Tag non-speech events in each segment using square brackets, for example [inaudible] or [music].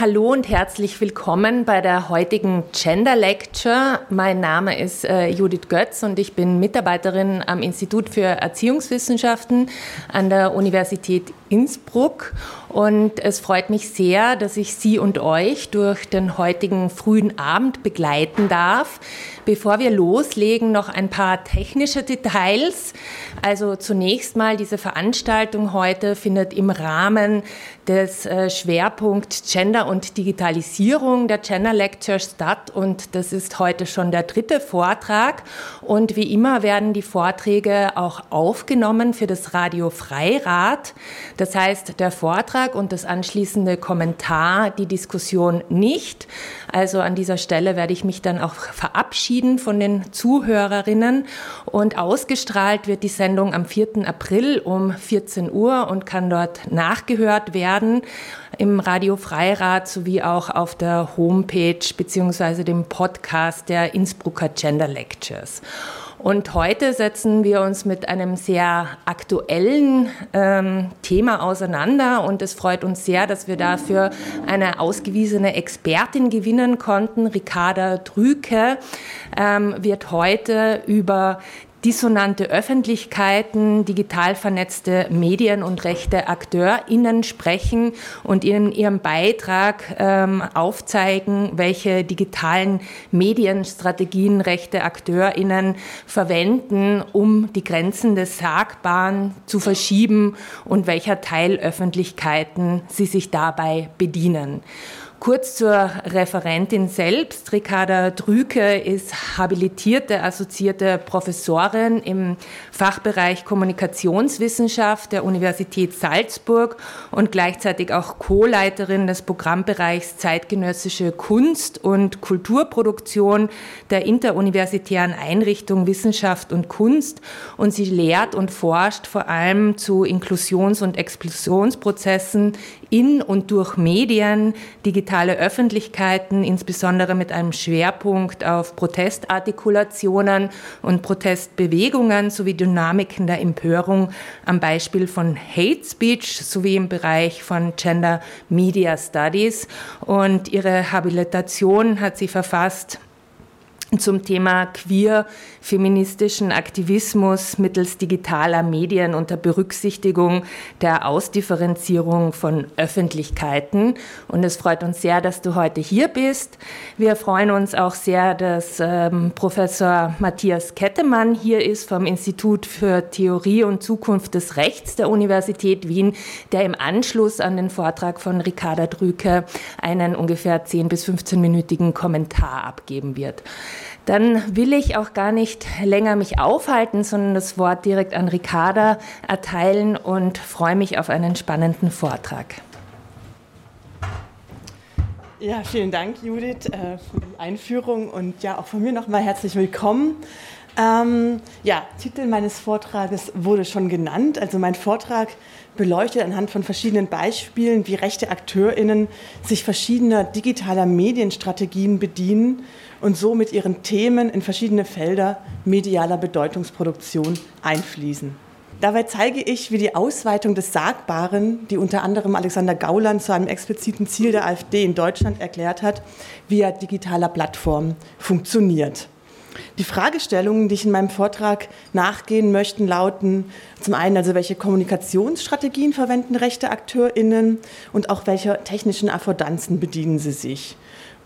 Hallo und herzlich willkommen bei der heutigen Gender Lecture. Mein Name ist äh, Judith Götz und ich bin Mitarbeiterin am Institut für Erziehungswissenschaften an der Universität Innsbruck. Und es freut mich sehr, dass ich Sie und euch durch den heutigen frühen Abend begleiten darf. Bevor wir loslegen, noch ein paar technische Details. Also zunächst mal, diese Veranstaltung heute findet im Rahmen des äh, Schwerpunkt Gender und Digitalisierung der Gender Lecture statt und das ist heute schon der dritte Vortrag und wie immer werden die Vorträge auch aufgenommen für das Radio Freirad. Das heißt, der Vortrag und das anschließende Kommentar, die Diskussion nicht. Also an dieser Stelle werde ich mich dann auch verabschieden von den Zuhörerinnen und ausgestrahlt wird die Sendung am 4. April um 14 Uhr und kann dort nachgehört werden im Radio Freirad sowie auch auf der Homepage beziehungsweise dem Podcast der Innsbrucker Gender Lectures. Und heute setzen wir uns mit einem sehr aktuellen ähm, Thema auseinander und es freut uns sehr, dass wir dafür eine ausgewiesene Expertin gewinnen konnten. Ricarda Drüke ähm, wird heute über dissonante Öffentlichkeiten, digital vernetzte Medien und rechte AkteurInnen sprechen und in ihrem Beitrag ähm, aufzeigen, welche digitalen Medienstrategien rechte AkteurInnen verwenden, um die Grenzen des Sagbaren zu verschieben und welcher Teilöffentlichkeiten sie sich dabei bedienen. Kurz zur Referentin selbst. Ricarda Drüke ist habilitierte assoziierte Professorin im Fachbereich Kommunikationswissenschaft der Universität Salzburg und gleichzeitig auch Co-Leiterin des Programmbereichs Zeitgenössische Kunst und Kulturproduktion der interuniversitären Einrichtung Wissenschaft und Kunst. Und sie lehrt und forscht vor allem zu Inklusions- und Explosionsprozessen in und durch Medien, digitale Öffentlichkeiten, insbesondere mit einem Schwerpunkt auf Protestartikulationen und Protestbewegungen sowie Dynamiken der Empörung am Beispiel von Hate Speech sowie im Bereich von Gender Media Studies. Und ihre Habilitation hat sie verfasst zum Thema queer feministischen Aktivismus mittels digitaler Medien unter Berücksichtigung der Ausdifferenzierung von Öffentlichkeiten. Und es freut uns sehr, dass du heute hier bist. Wir freuen uns auch sehr, dass ähm, Professor Matthias Kettemann hier ist vom Institut für Theorie und Zukunft des Rechts der Universität Wien, der im Anschluss an den Vortrag von Ricarda Drüke einen ungefähr 10 bis 15-minütigen Kommentar abgeben wird. Dann will ich auch gar nicht länger mich aufhalten, sondern das Wort direkt an Ricarda erteilen und freue mich auf einen spannenden Vortrag. Ja, vielen Dank, Judith, äh, für die Einführung und ja, auch von mir nochmal herzlich willkommen. Ähm, ja, Titel meines Vortrages wurde schon genannt. Also mein Vortrag beleuchtet anhand von verschiedenen Beispielen, wie rechte AkteurInnen sich verschiedener digitaler Medienstrategien bedienen und so mit ihren Themen in verschiedene Felder medialer Bedeutungsproduktion einfließen. Dabei zeige ich, wie die Ausweitung des Sagbaren, die unter anderem Alexander Gauland zu einem expliziten Ziel der AfD in Deutschland erklärt hat, via digitaler Plattformen funktioniert. Die Fragestellungen, die ich in meinem Vortrag nachgehen möchte, lauten zum einen also, welche Kommunikationsstrategien verwenden rechte AkteurInnen und auch welche technischen Affordanzen bedienen sie sich.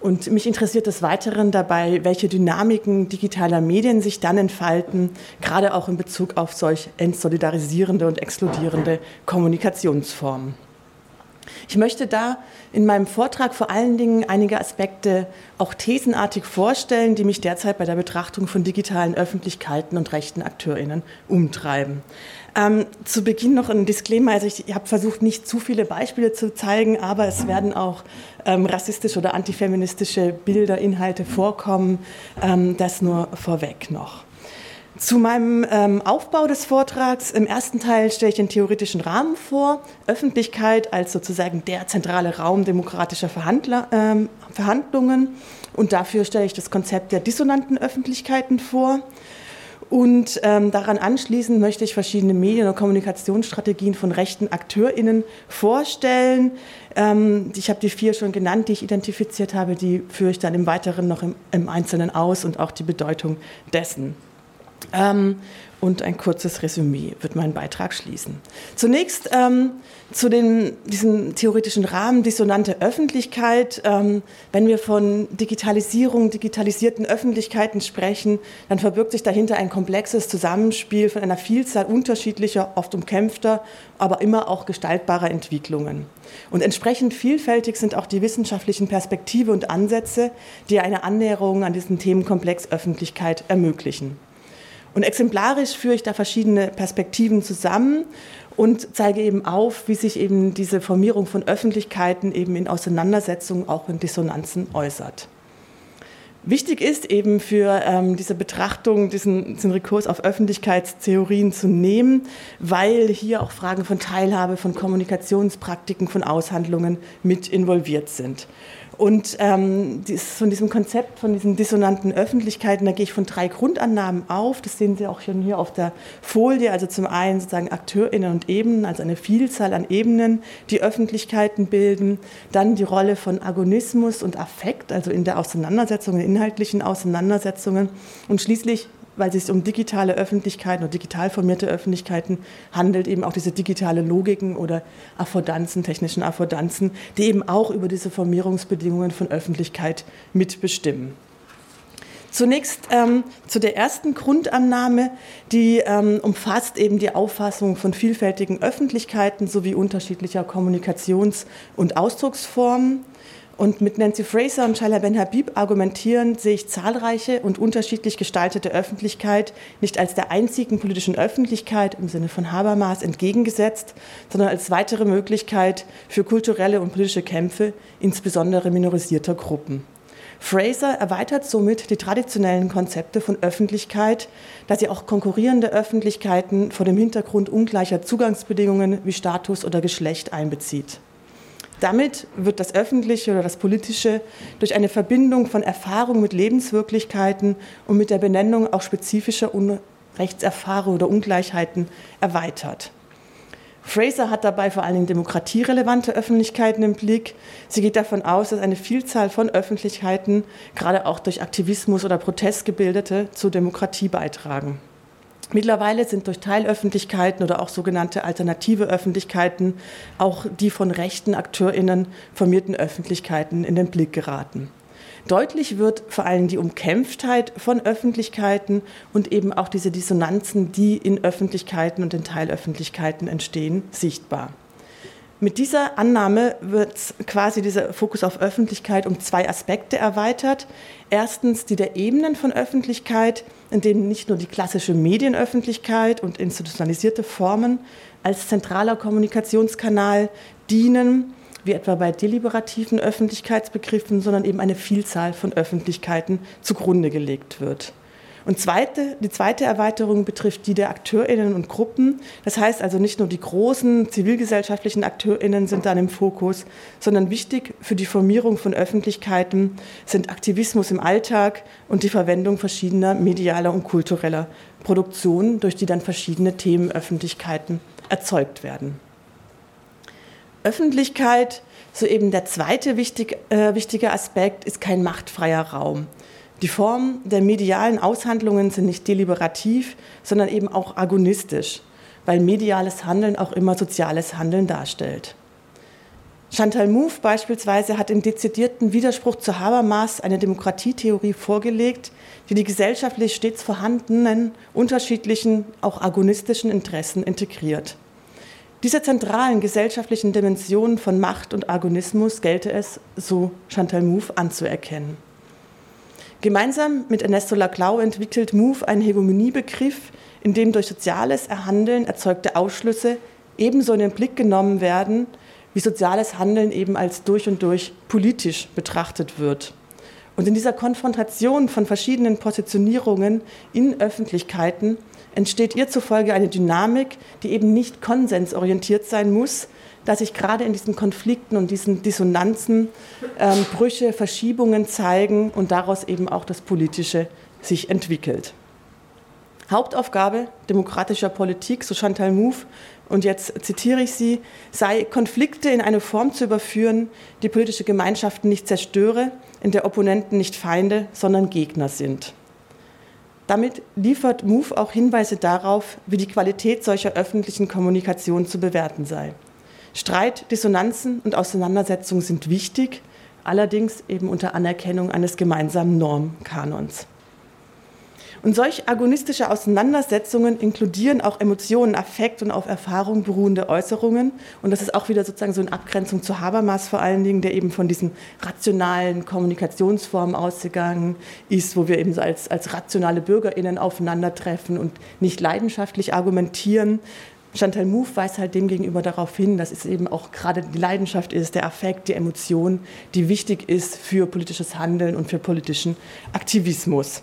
Und mich interessiert des Weiteren dabei, welche Dynamiken digitaler Medien sich dann entfalten, gerade auch in Bezug auf solch entsolidarisierende und exkludierende Kommunikationsformen. Ich möchte da in meinem Vortrag vor allen Dingen einige Aspekte auch thesenartig vorstellen, die mich derzeit bei der Betrachtung von digitalen Öffentlichkeiten und rechten AkteurInnen umtreiben. Ähm, zu Beginn noch ein Disclaimer. Also ich, ich habe versucht, nicht zu viele Beispiele zu zeigen, aber es werden auch ähm, rassistische oder antifeministische Bilder, Inhalte vorkommen. Ähm, das nur vorweg noch. Zu meinem ähm, Aufbau des Vortrags. Im ersten Teil stelle ich den theoretischen Rahmen vor, Öffentlichkeit als sozusagen der zentrale Raum demokratischer Verhandler, ähm, Verhandlungen. Und dafür stelle ich das Konzept der dissonanten Öffentlichkeiten vor. Und ähm, daran anschließend möchte ich verschiedene Medien- und Kommunikationsstrategien von rechten AkteurInnen vorstellen. Ähm, ich habe die vier schon genannt, die ich identifiziert habe. Die führe ich dann im Weiteren noch im, im Einzelnen aus und auch die Bedeutung dessen. Ähm, und ein kurzes Resümee wird meinen Beitrag schließen. Zunächst ähm, zu den, diesem theoretischen Rahmen dissonante Öffentlichkeit. Ähm, wenn wir von Digitalisierung, digitalisierten Öffentlichkeiten sprechen, dann verbirgt sich dahinter ein komplexes Zusammenspiel von einer Vielzahl unterschiedlicher, oft umkämpfter, aber immer auch gestaltbarer Entwicklungen. Und entsprechend vielfältig sind auch die wissenschaftlichen Perspektive und Ansätze, die eine Annäherung an diesen Themenkomplex Öffentlichkeit ermöglichen. Und exemplarisch führe ich da verschiedene Perspektiven zusammen und zeige eben auf, wie sich eben diese Formierung von Öffentlichkeiten eben in Auseinandersetzungen, auch in Dissonanzen äußert. Wichtig ist eben für ähm, diese Betrachtung, diesen, diesen Rekurs auf Öffentlichkeitstheorien zu nehmen, weil hier auch Fragen von Teilhabe, von Kommunikationspraktiken, von Aushandlungen mit involviert sind. Und ähm, dies, von diesem Konzept, von diesen dissonanten Öffentlichkeiten, da gehe ich von drei Grundannahmen auf. Das sehen Sie auch schon hier auf der Folie. Also zum einen sozusagen AkteurInnen und Ebenen, also eine Vielzahl an Ebenen, die Öffentlichkeiten bilden. Dann die Rolle von Agonismus und Affekt, also in der Auseinandersetzung, in inhaltlichen Auseinandersetzungen. Und schließlich weil es sich um digitale Öffentlichkeiten oder digital formierte Öffentlichkeiten handelt, eben auch diese digitale Logiken oder Affordanzen, technischen Affordanzen, die eben auch über diese Formierungsbedingungen von Öffentlichkeit mitbestimmen. Zunächst ähm, zu der ersten Grundannahme, die ähm, umfasst eben die Auffassung von vielfältigen Öffentlichkeiten sowie unterschiedlicher Kommunikations- und Ausdrucksformen. Und mit Nancy Fraser und Shaila Ben Habib argumentieren, sehe ich zahlreiche und unterschiedlich gestaltete Öffentlichkeit nicht als der einzigen politischen Öffentlichkeit im Sinne von Habermas entgegengesetzt, sondern als weitere Möglichkeit für kulturelle und politische Kämpfe, insbesondere minorisierter Gruppen. Fraser erweitert somit die traditionellen Konzepte von Öffentlichkeit, da sie auch konkurrierende Öffentlichkeiten vor dem Hintergrund ungleicher Zugangsbedingungen wie Status oder Geschlecht einbezieht. Damit wird das Öffentliche oder das Politische durch eine Verbindung von Erfahrung mit Lebenswirklichkeiten und mit der Benennung auch spezifischer Unrechtserfahrungen oder Ungleichheiten erweitert. Fraser hat dabei vor allen Dingen demokratierelevante Öffentlichkeiten im Blick. Sie geht davon aus, dass eine Vielzahl von Öffentlichkeiten, gerade auch durch Aktivismus oder Protest gebildete, zur Demokratie beitragen. Mittlerweile sind durch Teilöffentlichkeiten oder auch sogenannte alternative Öffentlichkeiten auch die von rechten AkteurInnen formierten Öffentlichkeiten in den Blick geraten. Deutlich wird vor allem die Umkämpftheit von Öffentlichkeiten und eben auch diese Dissonanzen, die in Öffentlichkeiten und in Teilöffentlichkeiten entstehen, sichtbar. Mit dieser Annahme wird quasi dieser Fokus auf Öffentlichkeit um zwei Aspekte erweitert. Erstens die der Ebenen von Öffentlichkeit, in denen nicht nur die klassische Medienöffentlichkeit und institutionalisierte Formen als zentraler Kommunikationskanal dienen, wie etwa bei deliberativen Öffentlichkeitsbegriffen, sondern eben eine Vielzahl von Öffentlichkeiten zugrunde gelegt wird. Und zweite, die zweite Erweiterung betrifft die der AkteurInnen und Gruppen. Das heißt also nicht nur die großen zivilgesellschaftlichen AkteurInnen sind dann im Fokus, sondern wichtig für die Formierung von Öffentlichkeiten sind Aktivismus im Alltag und die Verwendung verschiedener medialer und kultureller Produktionen, durch die dann verschiedene Themenöffentlichkeiten erzeugt werden. Öffentlichkeit, so eben der zweite wichtig, äh, wichtige Aspekt, ist kein machtfreier Raum. Die Formen der medialen Aushandlungen sind nicht deliberativ, sondern eben auch agonistisch, weil mediales Handeln auch immer soziales Handeln darstellt. Chantal Mouffe beispielsweise hat im dezidierten Widerspruch zu Habermas eine Demokratietheorie vorgelegt, die die gesellschaftlich stets vorhandenen, unterschiedlichen, auch agonistischen Interessen integriert. Diese zentralen gesellschaftlichen Dimensionen von Macht und Agonismus gelte es, so Chantal Mouffe, anzuerkennen. Gemeinsam mit Ernesto Laclau entwickelt MOVE einen Hegemoniebegriff, in dem durch soziales Erhandeln erzeugte Ausschlüsse ebenso in den Blick genommen werden, wie soziales Handeln eben als durch und durch politisch betrachtet wird. Und in dieser Konfrontation von verschiedenen Positionierungen in Öffentlichkeiten entsteht ihr zufolge eine Dynamik, die eben nicht konsensorientiert sein muss, dass sich gerade in diesen Konflikten und diesen Dissonanzen ähm, Brüche, Verschiebungen zeigen und daraus eben auch das Politische sich entwickelt. Hauptaufgabe demokratischer Politik, so Chantal Mouffe, und jetzt zitiere ich sie, sei Konflikte in eine Form zu überführen, die politische Gemeinschaften nicht zerstöre, in der Opponenten nicht Feinde, sondern Gegner sind. Damit liefert MOVE auch Hinweise darauf, wie die Qualität solcher öffentlichen Kommunikation zu bewerten sei. Streit, Dissonanzen und Auseinandersetzungen sind wichtig, allerdings eben unter Anerkennung eines gemeinsamen Normkanons. Und solch agonistische Auseinandersetzungen inkludieren auch Emotionen, Affekt und auf Erfahrung beruhende Äußerungen. Und das ist auch wieder sozusagen so in Abgrenzung zu Habermas vor allen Dingen, der eben von diesen rationalen Kommunikationsformen ausgegangen ist, wo wir eben so als, als rationale BürgerInnen aufeinandertreffen und nicht leidenschaftlich argumentieren. Chantal Mouffe weist halt demgegenüber darauf hin, dass es eben auch gerade die Leidenschaft ist, der Affekt, die Emotion, die wichtig ist für politisches Handeln und für politischen Aktivismus.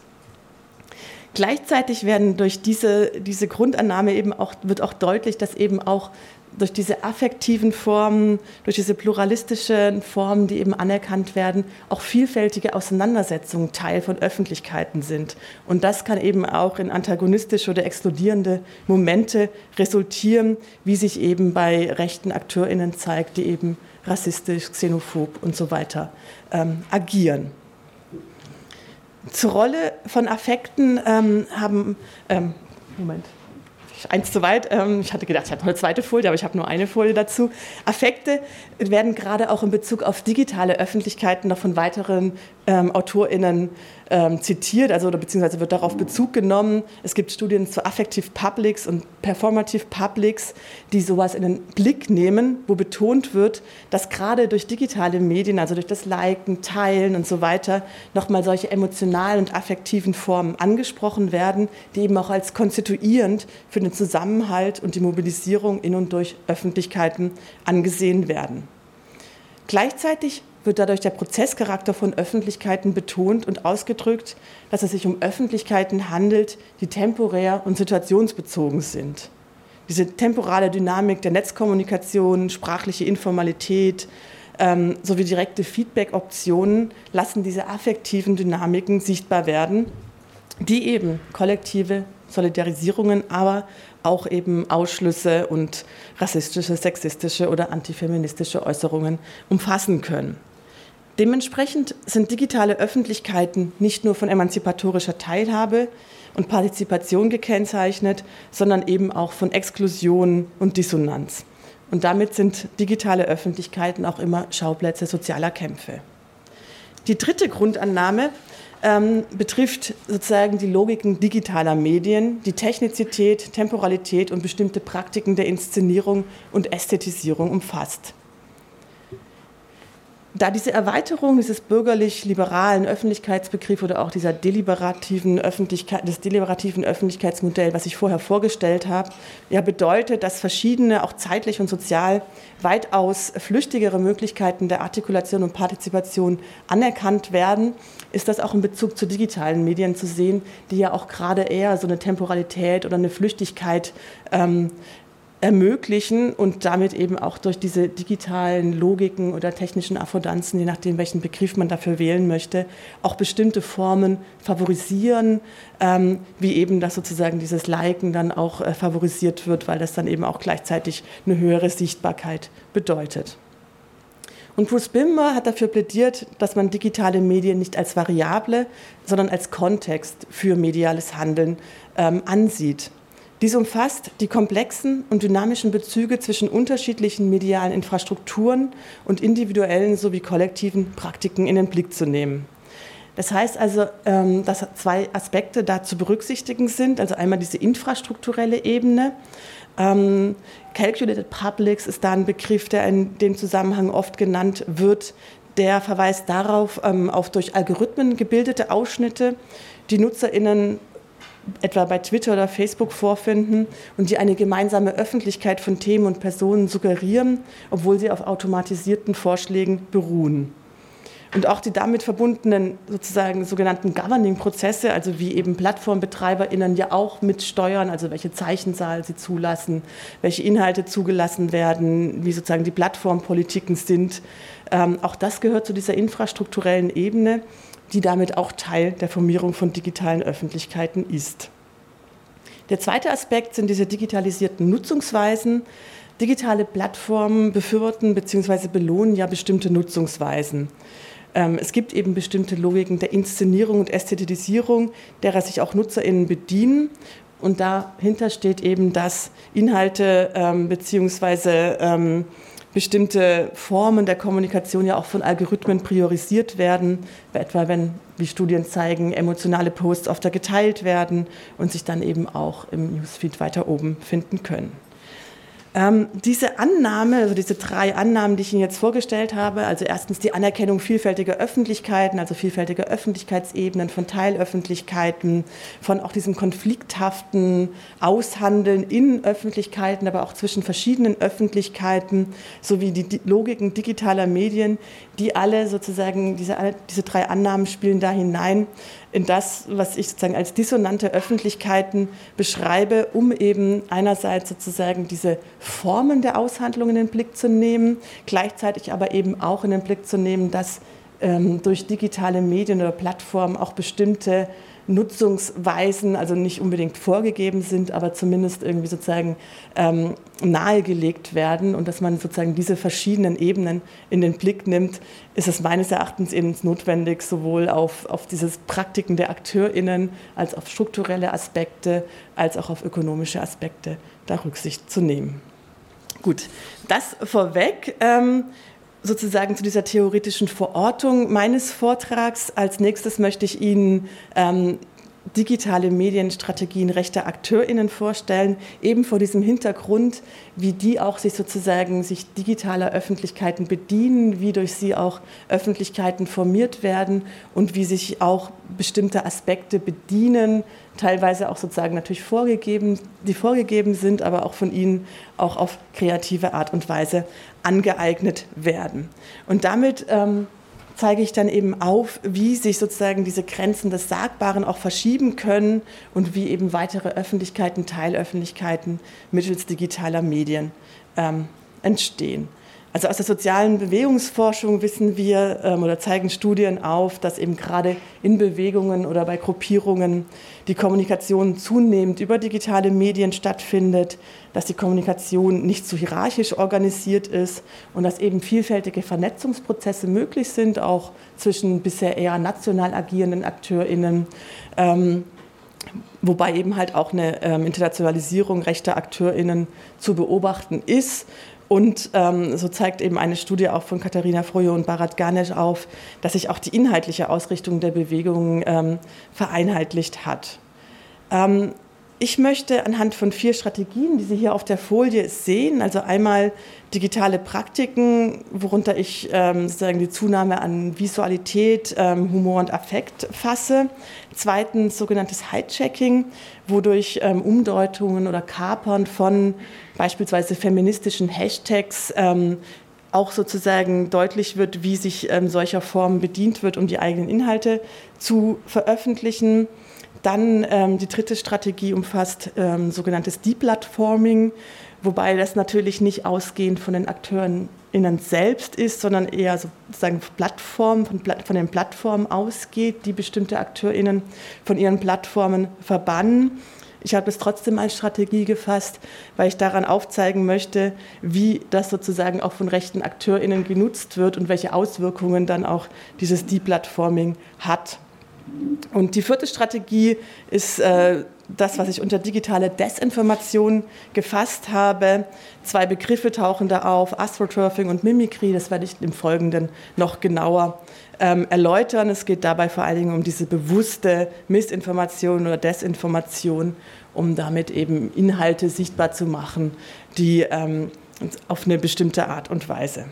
Gleichzeitig werden durch diese, diese Grundannahme eben auch, wird auch deutlich, dass eben auch durch diese affektiven Formen, durch diese pluralistischen Formen, die eben anerkannt werden, auch vielfältige Auseinandersetzungen Teil von Öffentlichkeiten sind. Und das kann eben auch in antagonistische oder explodierende Momente resultieren, wie sich eben bei rechten AkteurInnen zeigt, die eben rassistisch, xenophob und so weiter ähm, agieren. Zur Rolle von Affekten ähm, haben, ähm, Moment, eins zu weit. Ähm, ich hatte gedacht, ich habe noch eine zweite Folie, aber ich habe nur eine Folie dazu. Affekte werden gerade auch in Bezug auf digitale Öffentlichkeiten noch von weiteren ähm, AutorInnen ähm, zitiert, also oder beziehungsweise wird darauf Bezug genommen. Es gibt Studien zu Affective Publics und Performative Publics, die sowas in den Blick nehmen, wo betont wird, dass gerade durch digitale Medien, also durch das Liken, Teilen und so weiter, nochmal solche emotionalen und affektiven Formen angesprochen werden, die eben auch als konstituierend für den Zusammenhalt und die Mobilisierung in und durch Öffentlichkeiten angesehen werden. Gleichzeitig wird dadurch der Prozesscharakter von Öffentlichkeiten betont und ausgedrückt, dass es sich um Öffentlichkeiten handelt, die temporär und situationsbezogen sind. Diese temporale Dynamik der Netzkommunikation, sprachliche Informalität ähm, sowie direkte Feedback-Optionen lassen diese affektiven Dynamiken sichtbar werden, die eben kollektive Solidarisierungen, aber auch eben Ausschlüsse und rassistische, sexistische oder antifeministische Äußerungen umfassen können. Dementsprechend sind digitale Öffentlichkeiten nicht nur von emanzipatorischer Teilhabe und Partizipation gekennzeichnet, sondern eben auch von Exklusion und Dissonanz. Und damit sind digitale Öffentlichkeiten auch immer Schauplätze sozialer Kämpfe. Die dritte Grundannahme ähm, betrifft sozusagen die Logiken digitaler Medien, die Technizität, Temporalität und bestimmte Praktiken der Inszenierung und Ästhetisierung umfasst. Da diese Erweiterung dieses bürgerlich-liberalen Öffentlichkeitsbegriffs oder auch dieser deliberativen Öffentlichkeit, des deliberativen Öffentlichkeitsmodells, was ich vorher vorgestellt habe, ja bedeutet, dass verschiedene, auch zeitlich und sozial, weitaus flüchtigere Möglichkeiten der Artikulation und Partizipation anerkannt werden, ist das auch in Bezug zu digitalen Medien zu sehen, die ja auch gerade eher so eine Temporalität oder eine Flüchtigkeit ähm, ermöglichen und damit eben auch durch diese digitalen Logiken oder technischen Affordanzen, je nachdem, welchen Begriff man dafür wählen möchte, auch bestimmte Formen favorisieren, ähm, wie eben das sozusagen dieses Liken dann auch äh, favorisiert wird, weil das dann eben auch gleichzeitig eine höhere Sichtbarkeit bedeutet. Und Bruce Bimmer hat dafür plädiert, dass man digitale Medien nicht als Variable, sondern als Kontext für mediales Handeln ähm, ansieht. Dies umfasst die komplexen und dynamischen Bezüge zwischen unterschiedlichen medialen Infrastrukturen und individuellen sowie kollektiven Praktiken in den Blick zu nehmen. Das heißt also, ähm, dass zwei Aspekte da zu berücksichtigen sind. Also einmal diese infrastrukturelle Ebene. Ähm, Calculated Publics ist da ein Begriff, der in dem Zusammenhang oft genannt wird. Der verweist darauf, ähm, auf durch Algorithmen gebildete Ausschnitte, die NutzerInnen etwa bei Twitter oder Facebook vorfinden und die eine gemeinsame Öffentlichkeit von Themen und Personen suggerieren, obwohl sie auf automatisierten Vorschlägen beruhen. Und auch die damit verbundenen sozusagen sogenannten Governing-Prozesse, also wie eben PlattformbetreiberInnen ja auch mitsteuern, also welche Zeichenzahl sie zulassen, welche Inhalte zugelassen werden, wie sozusagen die Plattformpolitiken sind. Ähm, auch das gehört zu dieser infrastrukturellen Ebene die damit auch Teil der Formierung von digitalen Öffentlichkeiten ist. Der zweite Aspekt sind diese digitalisierten Nutzungsweisen. Digitale Plattformen befürworten bzw. belohnen ja bestimmte Nutzungsweisen. Ähm, es gibt eben bestimmte Logiken der Inszenierung und Ästhetisierung, derer sich auch NutzerInnen bedienen. Und dahinter steht eben, dass Inhalte ähm, beziehungsweise ähm, bestimmte Formen der Kommunikation ja auch von Algorithmen priorisiert werden, etwa wenn, wie Studien zeigen, emotionale Posts öfter geteilt werden und sich dann eben auch im Newsfeed weiter oben finden können. Ähm, diese Annahme, also diese drei Annahmen, die ich Ihnen jetzt vorgestellt habe, also erstens die Anerkennung vielfältiger Öffentlichkeiten, also vielfältiger Öffentlichkeitsebenen, von Teilöffentlichkeiten, von auch diesem konflikthaften Aushandeln in Öffentlichkeiten, aber auch zwischen verschiedenen Öffentlichkeiten, sowie die Logiken digitaler Medien, die alle sozusagen, diese, diese drei Annahmen spielen da hinein, in das, was ich sozusagen als dissonante Öffentlichkeiten beschreibe, um eben einerseits sozusagen diese Formen der Aushandlung in den Blick zu nehmen, gleichzeitig aber eben auch in den Blick zu nehmen, dass ähm, durch digitale Medien oder Plattformen auch bestimmte Nutzungsweisen, also nicht unbedingt vorgegeben sind, aber zumindest irgendwie sozusagen ähm, nahegelegt werden und dass man sozusagen diese verschiedenen Ebenen in den Blick nimmt, ist es meines Erachtens eben notwendig, sowohl auf, auf dieses Praktiken der AkteurInnen als auf strukturelle Aspekte, als auch auf ökonomische Aspekte da Rücksicht zu nehmen. Gut, das vorweg. Ähm, sozusagen zu dieser theoretischen Verortung meines Vortrags. Als nächstes möchte ich Ihnen ähm, digitale Medienstrategien rechter AkteurInnen vorstellen, eben vor diesem Hintergrund, wie die auch sich sozusagen sich digitaler Öffentlichkeiten bedienen, wie durch sie auch Öffentlichkeiten formiert werden und wie sich auch bestimmte Aspekte bedienen, teilweise auch sozusagen natürlich vorgegeben, die vorgegeben sind, aber auch von ihnen auch auf kreative Art und Weise angeeignet werden. Und damit ähm, zeige ich dann eben auf, wie sich sozusagen diese Grenzen des Sagbaren auch verschieben können und wie eben weitere Öffentlichkeiten, Teilöffentlichkeiten mittels digitaler Medien ähm, entstehen. Also aus der sozialen Bewegungsforschung wissen wir ähm, oder zeigen Studien auf, dass eben gerade in Bewegungen oder bei Gruppierungen die Kommunikation zunehmend über digitale Medien stattfindet, dass die Kommunikation nicht so hierarchisch organisiert ist und dass eben vielfältige Vernetzungsprozesse möglich sind, auch zwischen bisher eher national agierenden AkteurInnen. Ähm, wobei eben halt auch eine ähm, Internationalisierung rechter AkteurInnen zu beobachten ist und ähm, so zeigt eben eine Studie auch von Katharina Frojo und Barat Ganesh auf, dass sich auch die inhaltliche Ausrichtung der Bewegung ähm, vereinheitlicht hat. Ähm, ich möchte anhand von vier Strategien, die Sie hier auf der Folie sehen, also einmal digitale Praktiken, worunter ich ähm, sozusagen die Zunahme an Visualität, ähm, Humor und Affekt fasse. Zweitens sogenanntes Hijacking, wodurch ähm, Umdeutungen oder Kapern von beispielsweise feministischen Hashtags ähm, auch sozusagen deutlich wird, wie sich ähm, solcher Formen bedient wird, um die eigenen Inhalte zu veröffentlichen. Dann ähm, die dritte Strategie umfasst ähm, sogenanntes Deplatforming, wobei das natürlich nicht ausgehend von den Akteuren innen selbst ist, sondern eher sozusagen Plattformen, von, von den Plattformen ausgeht, die bestimmte AkteurInnen von ihren Plattformen verbannen. Ich habe es trotzdem als Strategie gefasst, weil ich daran aufzeigen möchte, wie das sozusagen auch von rechten AkteurInnen genutzt wird und welche Auswirkungen dann auch dieses Deplatforming hat. Und die vierte Strategie ist äh, das, was ich unter digitale Desinformation gefasst habe. Zwei Begriffe tauchen da auf, Astroturfing und Mimikry. Das werde ich im Folgenden noch genauer ähm, erläutern. Es geht dabei vor allen Dingen um diese bewusste Missinformation oder Desinformation, um damit eben Inhalte sichtbar zu machen, die ähm, auf eine bestimmte Art und Weise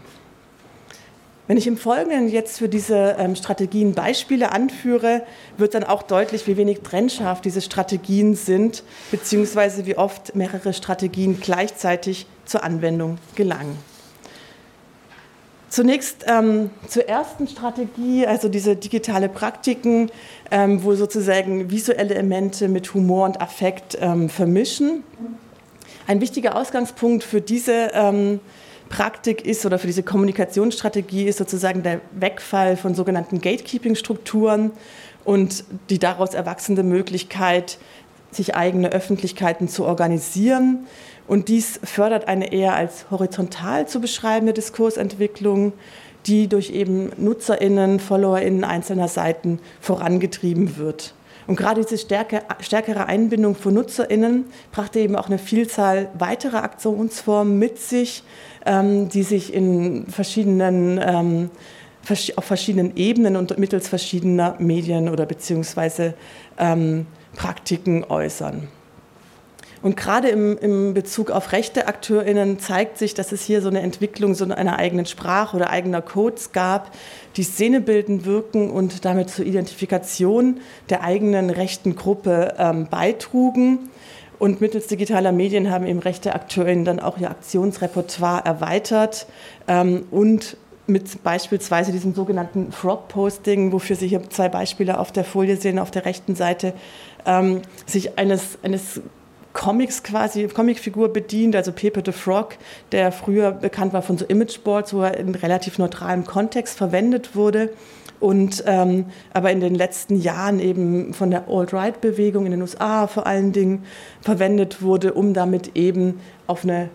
wenn ich im Folgenden jetzt für diese ähm, Strategien Beispiele anführe, wird dann auch deutlich, wie wenig trennscharf diese Strategien sind, beziehungsweise wie oft mehrere Strategien gleichzeitig zur Anwendung gelangen. Zunächst ähm, zur ersten Strategie, also diese digitale Praktiken, ähm, wo sozusagen visuelle Elemente mit Humor und Affekt ähm, vermischen. Ein wichtiger Ausgangspunkt für diese ähm, Praktik ist oder für diese Kommunikationsstrategie ist sozusagen der Wegfall von sogenannten Gatekeeping-Strukturen und die daraus erwachsene Möglichkeit, sich eigene Öffentlichkeiten zu organisieren. Und dies fördert eine eher als horizontal zu beschreibende Diskursentwicklung, die durch eben NutzerInnen, FollowerInnen einzelner Seiten vorangetrieben wird. Und gerade diese stärke, stärkere Einbindung von NutzerInnen brachte eben auch eine Vielzahl weiterer Aktionsformen mit sich, ähm, die sich in verschiedenen, ähm, auf verschiedenen Ebenen und mittels verschiedener Medien oder beziehungsweise ähm, Praktiken äußern. Und gerade im, im, Bezug auf rechte AkteurInnen zeigt sich, dass es hier so eine Entwicklung so einer eigenen Sprache oder eigener Codes gab, die szenebildend wirken und damit zur Identifikation der eigenen rechten Gruppe ähm, beitrugen. Und mittels digitaler Medien haben eben rechte AkteurInnen dann auch ihr Aktionsrepertoire erweitert ähm, und mit beispielsweise diesem sogenannten Frog-Posting, wofür Sie hier zwei Beispiele auf der Folie sehen, auf der rechten Seite, ähm, sich eines, eines Comics quasi, Comicfigur bedient, also Pepe the Frog, der früher bekannt war von so Imageboards, wo er in relativ neutralem Kontext verwendet wurde und ähm, aber in den letzten Jahren eben von der Alt-Right-Bewegung in den USA vor allen Dingen verwendet wurde, um damit eben auf eine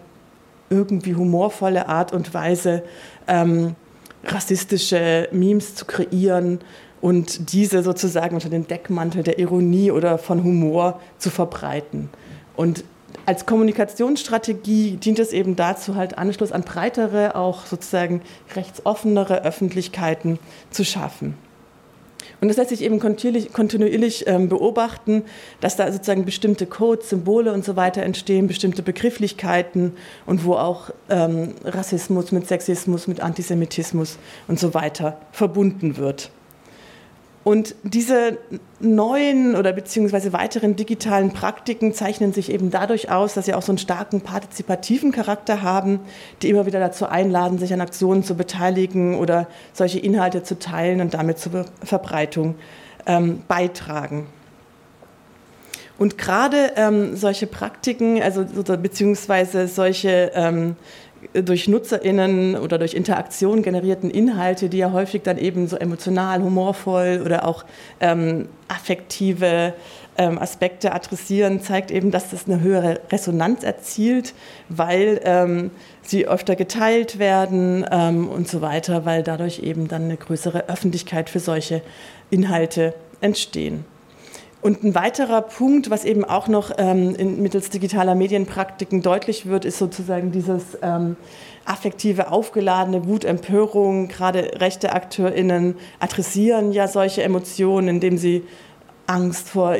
irgendwie humorvolle Art und Weise ähm, rassistische Memes zu kreieren und diese sozusagen unter dem Deckmantel der Ironie oder von Humor zu verbreiten. Und als Kommunikationsstrategie dient es eben dazu, halt Anschluss an breitere, auch sozusagen rechtsoffenere Öffentlichkeiten zu schaffen. Und das lässt sich eben kontinuierlich, kontinuierlich ähm, beobachten, dass da sozusagen bestimmte Codes, Symbole und so weiter entstehen, bestimmte Begrifflichkeiten und wo auch ähm, Rassismus mit Sexismus, mit Antisemitismus und so weiter verbunden wird. Und diese neuen oder beziehungsweise weiteren digitalen Praktiken zeichnen sich eben dadurch aus, dass sie auch so einen starken partizipativen Charakter haben, die immer wieder dazu einladen, sich an Aktionen zu beteiligen oder solche Inhalte zu teilen und damit zur Verbreitung ähm, beitragen. Und gerade ähm, solche Praktiken, also beziehungsweise solche ähm, durch NutzerInnen oder durch Interaktion generierten Inhalte, die ja häufig dann eben so emotional, humorvoll oder auch ähm, affektive ähm, Aspekte adressieren, zeigt eben, dass das eine höhere Resonanz erzielt, weil ähm, sie öfter geteilt werden ähm, und so weiter, weil dadurch eben dann eine größere Öffentlichkeit für solche Inhalte entstehen. Und ein weiterer Punkt, was eben auch noch ähm, mittels digitaler Medienpraktiken deutlich wird, ist sozusagen dieses ähm, affektive, aufgeladene Wut, Empörung. Gerade rechte AkteurInnen adressieren ja solche Emotionen, indem sie Angst vor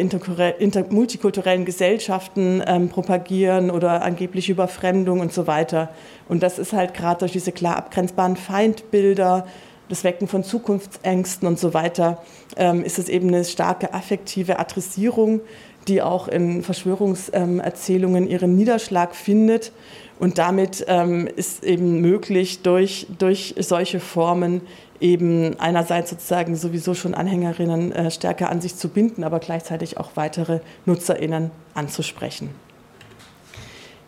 multikulturellen Gesellschaften ähm, propagieren oder angebliche Überfremdung und so weiter. Und das ist halt gerade durch diese klar abgrenzbaren Feindbilder, das Wecken von Zukunftsängsten und so weiter, ähm, ist es eben eine starke affektive Adressierung, die auch in Verschwörungserzählungen ihren Niederschlag findet. Und damit ähm, ist eben möglich, durch, durch solche Formen eben einerseits sozusagen sowieso schon Anhängerinnen äh, stärker an sich zu binden, aber gleichzeitig auch weitere Nutzerinnen anzusprechen.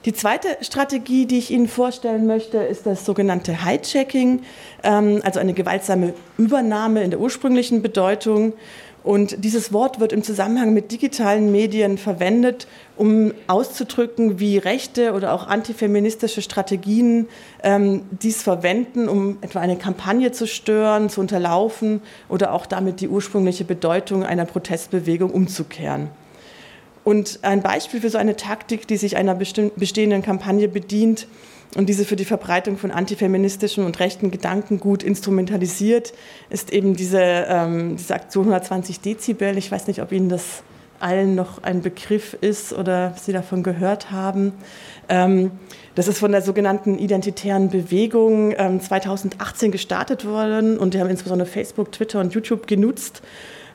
Die zweite Strategie, die ich Ihnen vorstellen möchte, ist das sogenannte Hijacking, ähm, also eine gewaltsame Übernahme in der ursprünglichen Bedeutung. Und dieses Wort wird im Zusammenhang mit digitalen Medien verwendet, um auszudrücken, wie rechte oder auch antifeministische Strategien ähm, dies verwenden, um etwa eine Kampagne zu stören, zu unterlaufen oder auch damit die ursprüngliche Bedeutung einer Protestbewegung umzukehren. Und ein Beispiel für so eine Taktik, die sich einer bestehenden Kampagne bedient und diese für die Verbreitung von antifeministischen und rechten Gedanken gut instrumentalisiert, ist eben diese, ähm, diese Aktion 120 Dezibel. Ich weiß nicht, ob Ihnen das allen noch ein Begriff ist oder Sie davon gehört haben. Ähm, das ist von der sogenannten identitären Bewegung ähm, 2018 gestartet worden und die haben insbesondere Facebook, Twitter und YouTube genutzt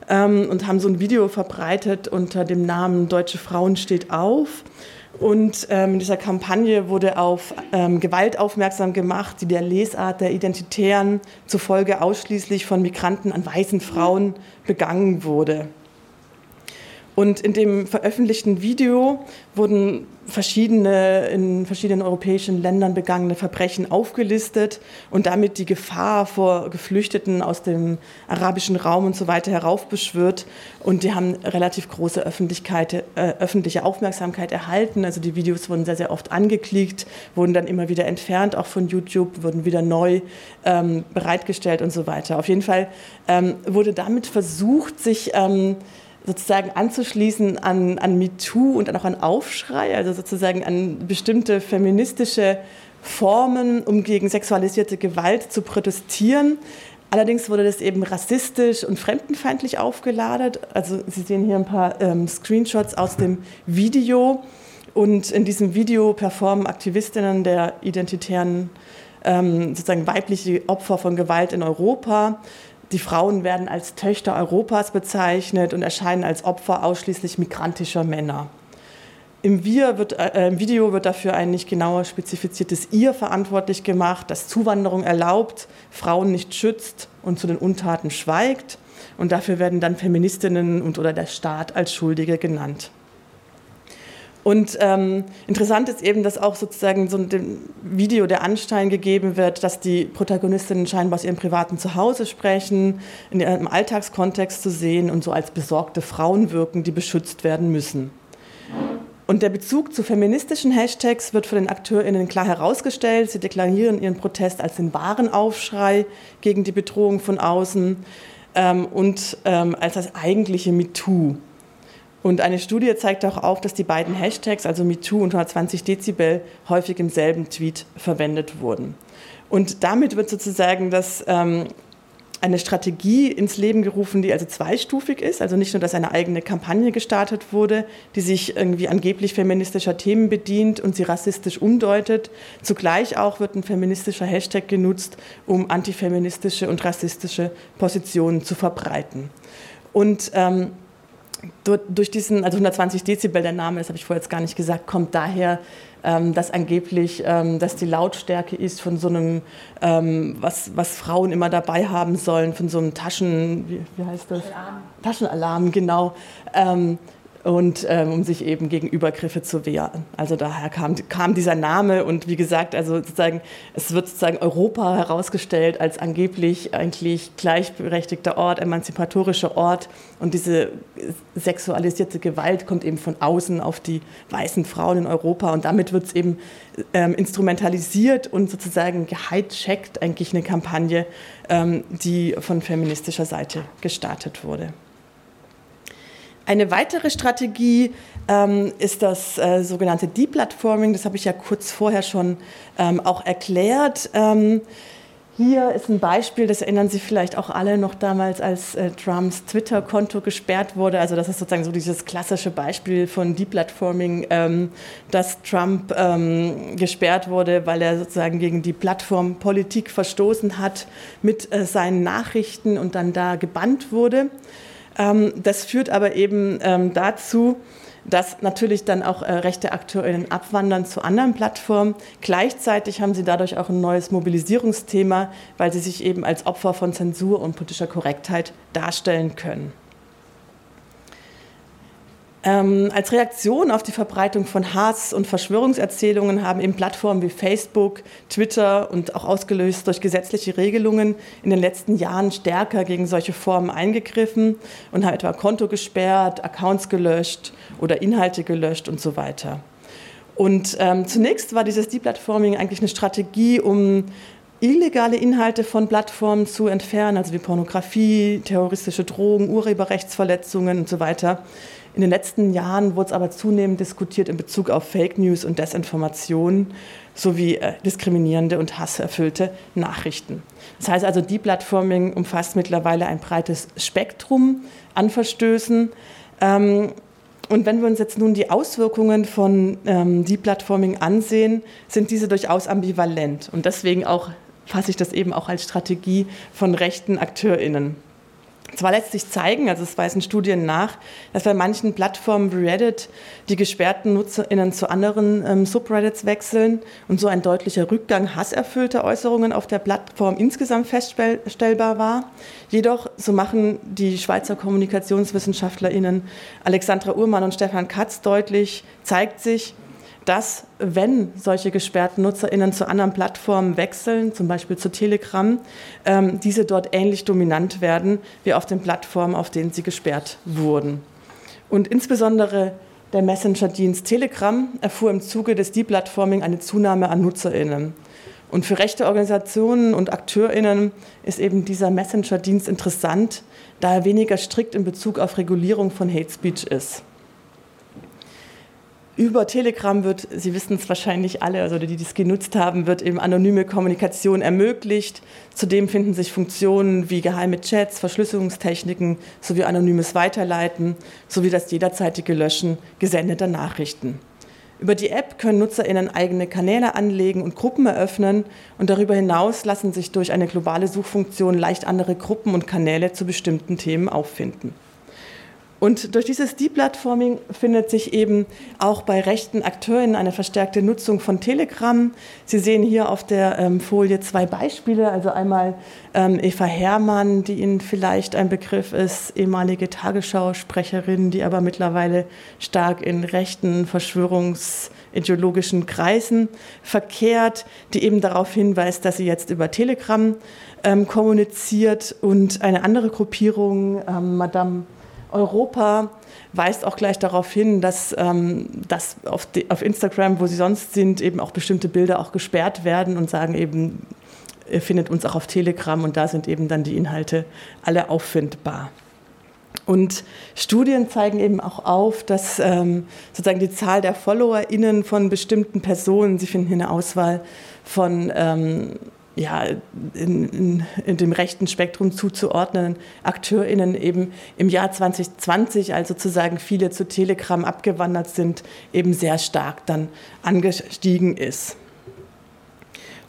ähm, und haben so ein Video verbreitet unter dem Namen Deutsche Frauen steht auf. Und ähm, in dieser Kampagne wurde auf ähm, Gewalt aufmerksam gemacht, die der Lesart der Identitären zufolge ausschließlich von Migranten an weißen Frauen begangen wurde. Und in dem veröffentlichten Video wurden verschiedene in verschiedenen europäischen Ländern begangene Verbrechen aufgelistet und damit die Gefahr vor Geflüchteten aus dem arabischen Raum und so weiter heraufbeschwört. Und die haben relativ große Öffentlichkeit, äh, öffentliche Aufmerksamkeit erhalten. Also die Videos wurden sehr, sehr oft angeklickt, wurden dann immer wieder entfernt, auch von YouTube, wurden wieder neu ähm, bereitgestellt und so weiter. Auf jeden Fall ähm, wurde damit versucht, sich ähm, sozusagen anzuschließen an, an MeToo und auch an Aufschrei, also sozusagen an bestimmte feministische Formen, um gegen sexualisierte Gewalt zu protestieren. Allerdings wurde das eben rassistisch und fremdenfeindlich aufgeladen. Also Sie sehen hier ein paar ähm, Screenshots aus dem Video. Und in diesem Video performen Aktivistinnen der identitären, ähm, sozusagen weibliche Opfer von Gewalt in Europa die Frauen werden als Töchter Europas bezeichnet und erscheinen als Opfer ausschließlich migrantischer Männer. Im, wird, äh, Im, Video wird dafür ein nicht genauer spezifiziertes Ihr verantwortlich gemacht, das Zuwanderung erlaubt, Frauen nicht schützt und zu den Untaten schweigt. Und dafür werden dann Feministinnen und oder der Staat als Schuldige genannt. Und ähm, interessant ist eben, dass auch sozusagen so ein Video der Anschein gegeben wird, dass die Protagonistinnen scheinbar aus ihrem privaten Zuhause sprechen, in ihrem Alltagskontext zu sehen und so als besorgte Frauen wirken, die beschützt werden müssen. Und der Bezug zu feministischen Hashtags wird von den AkteurInnen klar herausgestellt. Sie deklarieren ihren Protest als den wahren Aufschrei gegen die Bedrohung von außen ähm, und ähm, als das eigentliche MeToo. Und eine Studie zeigt auch auf, dass die beiden Hashtags, also MeToo und 120 Dezibel, häufig im selben Tweet verwendet wurden. Und damit wird sozusagen das, ähm, eine Strategie ins Leben gerufen, die also zweistufig ist. Also nicht nur, dass eine eigene Kampagne gestartet wurde, die sich irgendwie angeblich feministischer Themen bedient und sie rassistisch umdeutet. Zugleich auch wird ein feministischer Hashtag genutzt, um antifeministische und rassistische Positionen zu verbreiten. Und ähm, durch diesen, also 120 Dezibel, der Name, das habe ich vorher jetzt gar nicht gesagt, kommt daher, ähm, dass angeblich, ähm, dass die Lautstärke ist von so einem, ähm, was, was Frauen immer dabei haben sollen, von so einem Taschen, wie, wie heißt das? Alarm. Taschenalarm, genau. Und ähm, um sich eben gegen Übergriffe zu wehren. Also daher kam, kam dieser Name und wie gesagt, also sozusagen, es wird sozusagen Europa herausgestellt als angeblich eigentlich gleichberechtigter Ort, emanzipatorischer Ort und diese sexualisierte Gewalt kommt eben von außen auf die weißen Frauen in Europa und damit wird es eben ähm, instrumentalisiert und sozusagen gehijackt, eigentlich eine Kampagne, ähm, die von feministischer Seite gestartet wurde. Eine weitere Strategie ähm, ist das äh, sogenannte Deplatforming. Das habe ich ja kurz vorher schon ähm, auch erklärt. Ähm, hier ist ein Beispiel, das erinnern Sie vielleicht auch alle noch damals, als äh, Trumps Twitter-Konto gesperrt wurde. Also das ist sozusagen so dieses klassische Beispiel von Deplatforming, ähm, dass Trump ähm, gesperrt wurde, weil er sozusagen gegen die Plattformpolitik verstoßen hat mit äh, seinen Nachrichten und dann da gebannt wurde. Ähm, das führt aber eben ähm, dazu, dass natürlich dann auch äh, rechte AkteurInnen abwandern zu anderen Plattformen. Gleichzeitig haben sie dadurch auch ein neues Mobilisierungsthema, weil sie sich eben als Opfer von Zensur und politischer Korrektheit darstellen können. Ähm, als Reaktion auf die Verbreitung von Hass und Verschwörungserzählungen haben eben Plattformen wie Facebook, Twitter und auch ausgelöst durch gesetzliche Regelungen in den letzten Jahren stärker gegen solche Formen eingegriffen und haben etwa Konto gesperrt, Accounts gelöscht oder Inhalte gelöscht und so weiter. Und ähm, zunächst war dieses Deplatforming eigentlich eine Strategie, um illegale Inhalte von Plattformen zu entfernen, also wie Pornografie, terroristische Drogen, Urheberrechtsverletzungen und so weiter. In den letzten Jahren wurde es aber zunehmend diskutiert in Bezug auf Fake News und Desinformation sowie äh, diskriminierende und hasserfüllte Nachrichten. Das heißt also, Deplatforming umfasst mittlerweile ein breites Spektrum an Verstößen. Ähm, und wenn wir uns jetzt nun die Auswirkungen von ähm, Deplatforming ansehen, sind diese durchaus ambivalent. Und deswegen auch fasse ich das eben auch als Strategie von rechten AkteurInnen. Zwar lässt sich zeigen, also es weisen Studien nach, dass bei manchen Plattformen wie Reddit die gesperrten NutzerInnen zu anderen ähm, Subreddits wechseln und so ein deutlicher Rückgang hasserfüllter Äußerungen auf der Plattform insgesamt feststellbar war. Jedoch, so machen die Schweizer KommunikationswissenschaftlerInnen Alexandra Uhrmann und Stefan Katz deutlich, zeigt sich, dass wenn solche gesperrten NutzerInnen zu anderen Plattformen wechseln, zum Beispiel zu Telegram, ähm, diese dort ähnlich dominant werden wie auf den Plattformen, auf denen sie gesperrt wurden. Und insbesondere der Messenger-Dienst Telegram erfuhr im Zuge des Deplatforming eine Zunahme an NutzerInnen. Und für rechte Organisationen und AkteurInnen ist eben dieser Messenger-Dienst interessant, da er weniger strikt in Bezug auf Regulierung von Hate Speech ist. Über Telegram wird, Sie wissen es wahrscheinlich alle, also die, die es genutzt haben, wird eben anonyme Kommunikation ermöglicht. Zudem finden sich Funktionen wie geheime Chats, Verschlüsselungstechniken sowie anonymes Weiterleiten sowie das jederzeitige Löschen gesendeter Nachrichten. Über die App können NutzerInnen eigene Kanäle anlegen und Gruppen eröffnen und darüber hinaus lassen sich durch eine globale Suchfunktion leicht andere Gruppen und Kanäle zu bestimmten Themen auffinden. Und durch dieses Deplatforming findet sich eben auch bei rechten Akteuren eine verstärkte Nutzung von Telegram. Sie sehen hier auf der ähm, Folie zwei Beispiele. Also einmal ähm, Eva Herrmann, die Ihnen vielleicht ein Begriff ist, ehemalige Tagesschausprecherin, die aber mittlerweile stark in rechten verschwörungsideologischen Kreisen verkehrt, die eben darauf hinweist, dass sie jetzt über Telegram ähm, kommuniziert und eine andere Gruppierung, ähm, Madame Europa weist auch gleich darauf hin, dass, ähm, dass auf, die, auf, Instagram, wo sie sonst sind, eben auch bestimmte Bilder auch gesperrt werden und sagen eben, ihr findet uns auch auf Telegram und da sind eben dann die Inhalte alle auffindbar. Und Studien zeigen eben auch auf, dass ähm, sozusagen die Zahl der FollowerInnen von bestimmten Personen, sie finden hier eine Auswahl von ähm, ja, in, in, in, dem rechten Spektrum zuzuordnenden AkteurInnen eben im Jahr 2020, also sozusagen viele zu Telegram abgewandert sind, eben sehr stark dann angestiegen ist.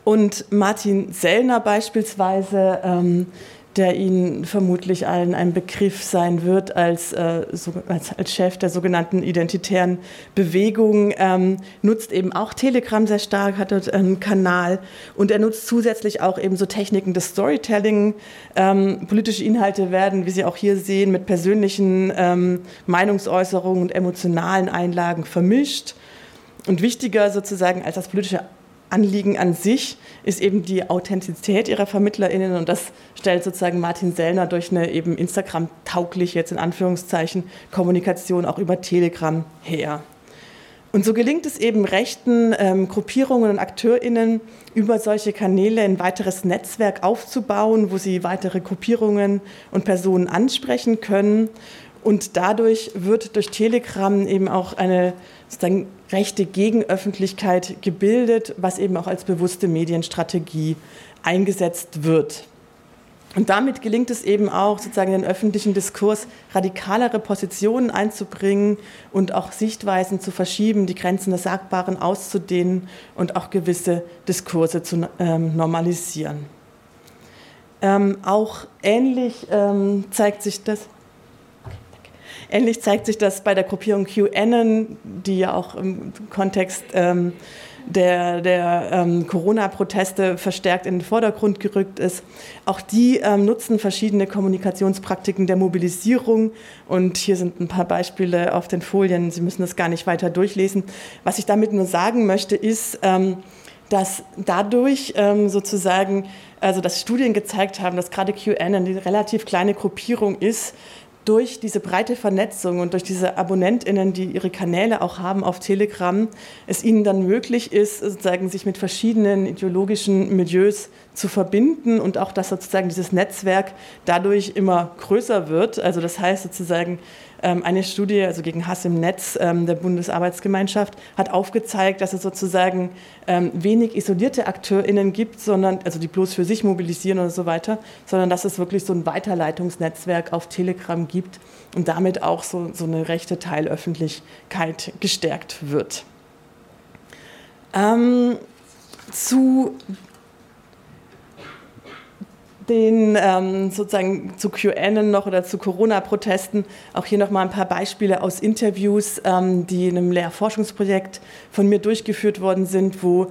Und Martin Sellner beispielsweise ähm, der Ihnen vermutlich allen ein Begriff sein wird als, äh, so, als, als, Chef der sogenannten identitären Bewegung, ähm, nutzt eben auch Telegram sehr stark, hat dort einen Kanal und er nutzt zusätzlich auch eben so Techniken des Storytelling. Ähm, politische Inhalte werden, wie Sie auch hier sehen, mit persönlichen ähm, Meinungsäußerungen und emotionalen Einlagen vermischt. Und wichtiger sozusagen als das politische Anliegen an sich ist eben die Authentizität ihrer VermittlerInnen und das stellt sozusagen Martin Sellner durch eine eben Instagram-taugliche, jetzt in Anführungszeichen, Kommunikation auch über Telegram her. Und so gelingt es eben rechten ähm, Gruppierungen und AkteurInnen, über solche Kanäle ein weiteres Netzwerk aufzubauen, wo sie weitere Gruppierungen und Personen ansprechen können. Und dadurch wird durch Telegram eben auch eine sozusagen rechte Gegenöffentlichkeit gebildet, was eben auch als bewusste Medienstrategie eingesetzt wird. Und damit gelingt es eben auch, sozusagen in den öffentlichen Diskurs radikalere Positionen einzubringen und auch Sichtweisen zu verschieben, die Grenzen des Sagbaren auszudehnen und auch gewisse Diskurse zu ähm, normalisieren. Ähm, auch ähnlich ähm, zeigt sich das. Ähnlich zeigt sich das bei der Gruppierung QAnon, die ja auch im Kontext ähm, der, der ähm, Corona-Proteste verstärkt in den Vordergrund gerückt ist. Auch die ähm, nutzen verschiedene Kommunikationspraktiken der Mobilisierung. Und hier sind ein paar Beispiele auf den Folien. Sie müssen das gar nicht weiter durchlesen. Was ich damit nur sagen möchte, ist, ähm, dass dadurch ähm, sozusagen, also dass Studien gezeigt haben, dass gerade QAnon eine relativ kleine Gruppierung ist, durch diese breite Vernetzung und durch diese AbonnentInnen, die ihre Kanäle auch haben auf Telegram, es ihnen dann möglich ist, sozusagen sich mit verschiedenen ideologischen Milieus zu verbinden und auch, dass sozusagen dieses Netzwerk dadurch immer größer wird. Also das heißt sozusagen, eine Studie, also gegen Hass im Netz ähm, der Bundesarbeitsgemeinschaft, hat aufgezeigt, dass es sozusagen ähm, wenig isolierte AkteurInnen gibt, sondern, also die bloß für sich mobilisieren oder so weiter, sondern dass es wirklich so ein Weiterleitungsnetzwerk auf Telegram gibt und damit auch so, so eine rechte Teilöffentlichkeit gestärkt wird. Ähm, zu den ähm, sozusagen zu QAnon noch oder zu Corona-Protesten auch hier nochmal ein paar Beispiele aus Interviews, ähm, die in einem Lehrforschungsprojekt von mir durchgeführt worden sind, wo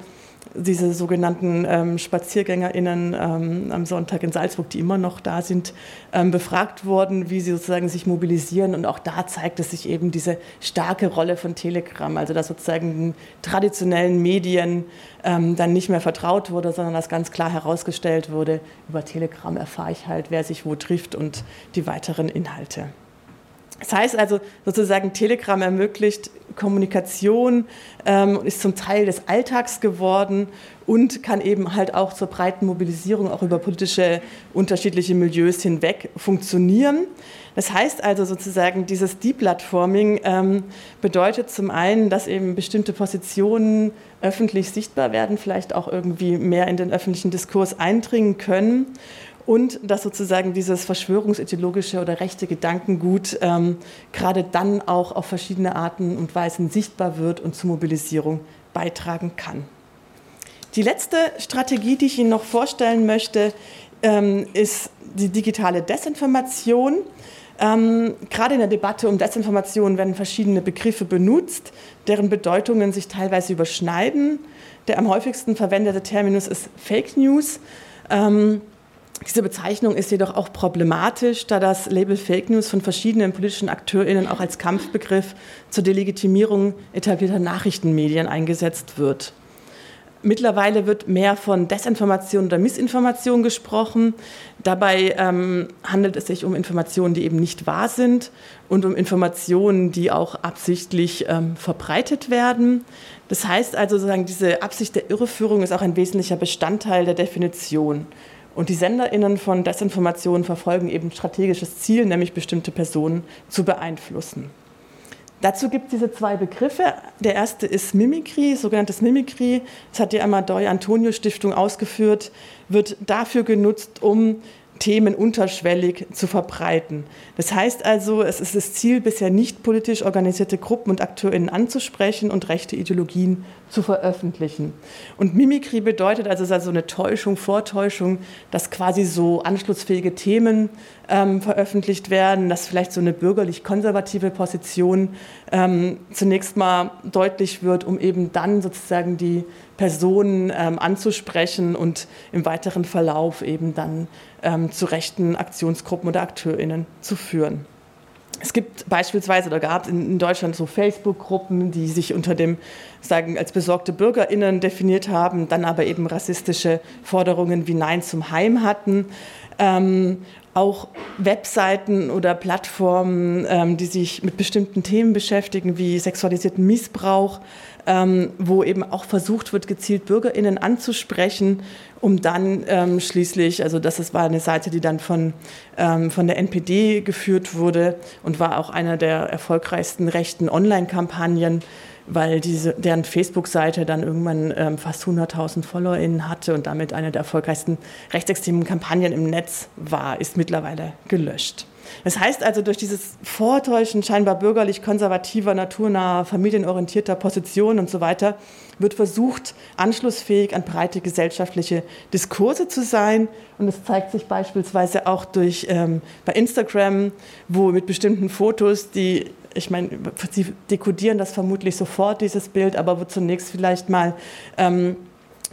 diese sogenannten ähm, SpaziergängerInnen ähm, am Sonntag in Salzburg, die immer noch da sind, ähm, befragt worden, wie sie sozusagen sich mobilisieren. Und auch da zeigt es sich eben diese starke Rolle von Telegram, also dass sozusagen den traditionellen Medien ähm, dann nicht mehr vertraut wurde, sondern dass ganz klar herausgestellt wurde, über Telegram erfahre ich halt, wer sich wo trifft und die weiteren Inhalte. Das heißt also sozusagen, Telegram ermöglicht Kommunikation, ähm, ist zum Teil des Alltags geworden und kann eben halt auch zur breiten Mobilisierung auch über politische unterschiedliche Milieus hinweg funktionieren. Das heißt also sozusagen, dieses Deplatforming ähm, bedeutet zum einen, dass eben bestimmte Positionen öffentlich sichtbar werden, vielleicht auch irgendwie mehr in den öffentlichen Diskurs eindringen können und dass sozusagen dieses verschwörungsideologische oder rechte Gedankengut ähm, gerade dann auch auf verschiedene Arten und Weisen sichtbar wird und zur Mobilisierung beitragen kann. Die letzte Strategie, die ich Ihnen noch vorstellen möchte, ähm, ist die digitale Desinformation. Ähm, gerade in der Debatte um Desinformation werden verschiedene Begriffe benutzt, deren Bedeutungen sich teilweise überschneiden. Der am häufigsten verwendete Terminus ist Fake News. Ähm, diese Bezeichnung ist jedoch auch problematisch, da das Label Fake News von verschiedenen politischen AkteurInnen auch als Kampfbegriff zur Delegitimierung etablierter Nachrichtenmedien eingesetzt wird. Mittlerweile wird mehr von Desinformation oder Missinformation gesprochen. Dabei ähm, handelt es sich um Informationen, die eben nicht wahr sind und um Informationen, die auch absichtlich ähm, verbreitet werden. Das heißt also, sozusagen, diese Absicht der Irreführung ist auch ein wesentlicher Bestandteil der Definition. Und die SenderInnen von Desinformation verfolgen eben strategisches Ziel, nämlich bestimmte Personen zu beeinflussen. Dazu gibt es diese zwei Begriffe. Der erste ist Mimikry, sogenanntes Mimikry. Das hat die Amadeu Antonio Stiftung ausgeführt, wird dafür genutzt, um Themen unterschwellig zu verbreiten. Das heißt also, es ist das Ziel, bisher nicht politisch organisierte Gruppen und AkteurInnen anzusprechen und rechte Ideologien zu veröffentlichen. Und Mimikry bedeutet also, es ist also eine Täuschung, Vortäuschung, dass quasi so anschlussfähige Themen ähm, veröffentlicht werden, dass vielleicht so eine bürgerlich-konservative Position ähm, zunächst mal deutlich wird, um eben dann sozusagen die Personen ähm, anzusprechen und im weiteren Verlauf eben dann ähm, zu rechten Aktionsgruppen oder AkteurInnen zu führen. Es gibt beispielsweise oder gab es in Deutschland so Facebook-Gruppen, die sich unter dem sagen als besorgte BürgerInnen definiert haben, dann aber eben rassistische Forderungen wie Nein zum Heim hatten. Ähm, auch Webseiten oder Plattformen, ähm, die sich mit bestimmten Themen beschäftigen, wie sexualisierten Missbrauch, ähm, wo eben auch versucht wird, gezielt BürgerInnen anzusprechen, um dann ähm, schließlich, also das ist, war eine Seite, die dann von, ähm, von der NPD geführt wurde und war auch einer der erfolgreichsten rechten Online-Kampagnen, weil diese, deren Facebook-Seite dann irgendwann ähm, fast 100.000 FollowerInnen hatte und damit eine der erfolgreichsten rechtsextremen Kampagnen im Netz war, ist mittlerweile gelöscht. Das heißt also, durch dieses Vortäuschen scheinbar bürgerlich-konservativer, naturnaher, familienorientierter Positionen und so weiter, wird versucht, anschlussfähig an breite gesellschaftliche Diskurse zu sein. Und es zeigt sich beispielsweise auch durch ähm, bei Instagram, wo mit bestimmten Fotos, die ich meine, sie dekodieren das vermutlich sofort, dieses Bild, aber zunächst vielleicht mal ähm,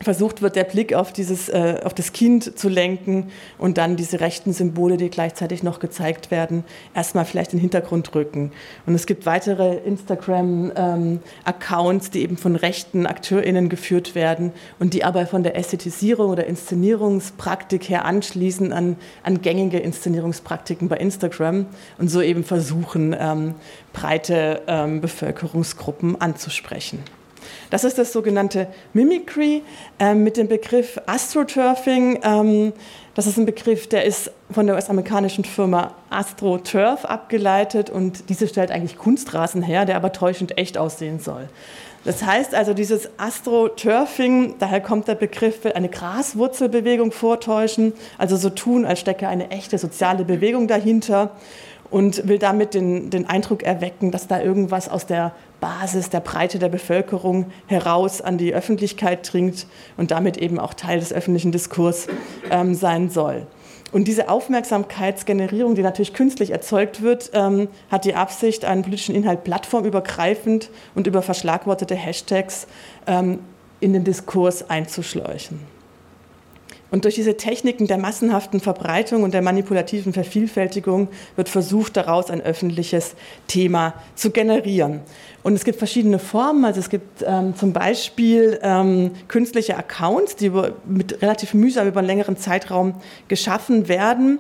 versucht wird, der Blick auf, dieses, äh, auf das Kind zu lenken und dann diese rechten Symbole, die gleichzeitig noch gezeigt werden, erstmal vielleicht in den Hintergrund rücken. Und es gibt weitere Instagram-Accounts, ähm, die eben von rechten AkteurInnen geführt werden und die aber von der Ästhetisierung oder Inszenierungspraktik her anschließen an, an gängige Inszenierungspraktiken bei Instagram und so eben versuchen, ähm, breite ähm, Bevölkerungsgruppen anzusprechen. Das ist das sogenannte Mimicry äh, mit dem Begriff Astroturfing. Ähm, das ist ein Begriff, der ist von der US-amerikanischen Firma AstroTurf abgeleitet und diese stellt eigentlich Kunstrasen her, der aber täuschend echt aussehen soll. Das heißt also, dieses Astroturfing, daher kommt der Begriff, will eine Graswurzelbewegung vortäuschen, also so tun, als stecke eine echte soziale Bewegung dahinter und will damit den, den Eindruck erwecken, dass da irgendwas aus der Basis, der Breite der Bevölkerung heraus an die Öffentlichkeit dringt und damit eben auch Teil des öffentlichen Diskurs ähm, sein soll. Und diese Aufmerksamkeitsgenerierung, die natürlich künstlich erzeugt wird, ähm, hat die Absicht, einen politischen Inhalt plattformübergreifend und über verschlagwortete Hashtags ähm, in den Diskurs einzuschleuchen. Und durch diese Techniken der massenhaften Verbreitung und der manipulativen Vervielfältigung wird versucht, daraus ein öffentliches Thema zu generieren. Und es gibt verschiedene Formen. Also es gibt ähm, zum Beispiel ähm, künstliche Accounts, die über, mit relativ mühsam über einen längeren Zeitraum geschaffen werden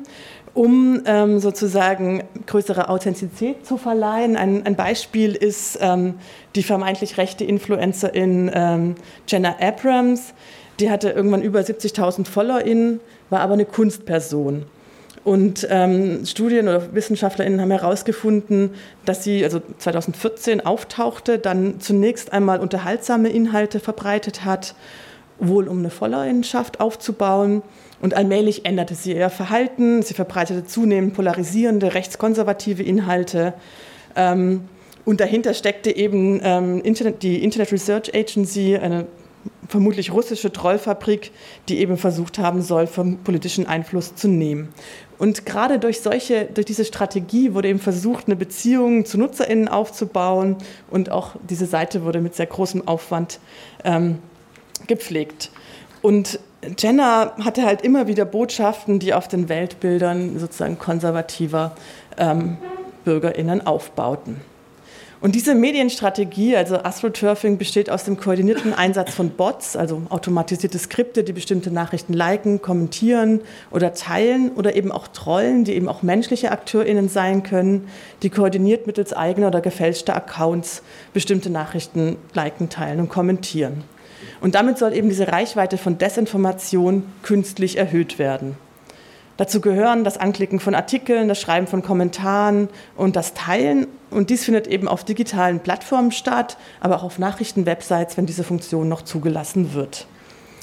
um ähm, sozusagen größere Authentizität zu verleihen. Ein, ein Beispiel ist ähm, die vermeintlich rechte Influencerin ähm, Jenna Abrams, die hatte irgendwann über 70.000 FollowerInnen, war aber eine Kunstperson. Und ähm, Studien oder WissenschaftlerInnen haben herausgefunden, dass sie also 2014 auftauchte, dann zunächst einmal unterhaltsame Inhalte verbreitet hat, wohl um eine Followerinnenschaft aufzubauen. Und allmählich änderte sie ihr Verhalten. Sie verbreitete zunehmend polarisierende, rechtskonservative Inhalte. Ähm, und dahinter steckte eben ähm, Internet, die Internet Research Agency, eine vermutlich russische Trollfabrik, die eben versucht haben soll, vom politischen Einfluss zu nehmen. Und gerade durch solche, durch diese Strategie wurde eben versucht, eine Beziehung zu NutzerInnen aufzubauen und auch diese Seite wurde mit sehr großem Aufwand ähm, gepflegt. Und Jenner hatte halt immer wieder Botschaften, die auf den Weltbildern sozusagen konservativer ähm, BürgerInnen aufbauten. Und diese Medienstrategie, also AstroTurfing, besteht aus dem koordinierten Einsatz von Bots, also automatisierte Skripte, die bestimmte Nachrichten liken, kommentieren oder teilen oder eben auch Trollen, die eben auch menschliche AkteurInnen sein können, die koordiniert mittels eigener oder gefälschter Accounts bestimmte Nachrichten liken, teilen und kommentieren. Und damit soll eben diese Reichweite von Desinformation künstlich erhöht werden. Dazu gehören das Anklicken von Artikeln, das Schreiben von Kommentaren und das Teilen. Und dies findet eben auf digitalen Plattformen statt, aber auch auf Nachrichtenwebsites, wenn diese Funktion noch zugelassen wird.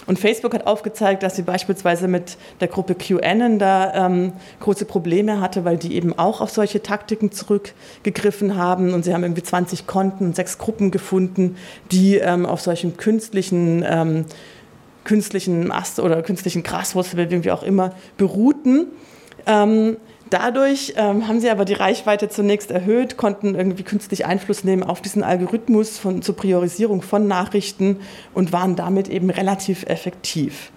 Und Facebook hat aufgezeigt, dass sie beispielsweise mit der Gruppe QAnon da ähm, große Probleme hatte, weil die eben auch auf solche Taktiken zurückgegriffen haben. Und sie haben irgendwie 20 Konten und sechs Gruppen gefunden, die ähm, auf solchen künstlichen ähm, künstlichen Ast oder künstlichen Graswurzelbewegung, wie auch immer, beruhten. Ähm, dadurch ähm, haben sie aber die Reichweite zunächst erhöht, konnten irgendwie künstlich Einfluss nehmen auf diesen Algorithmus von, zur Priorisierung von Nachrichten und waren damit eben relativ effektiv.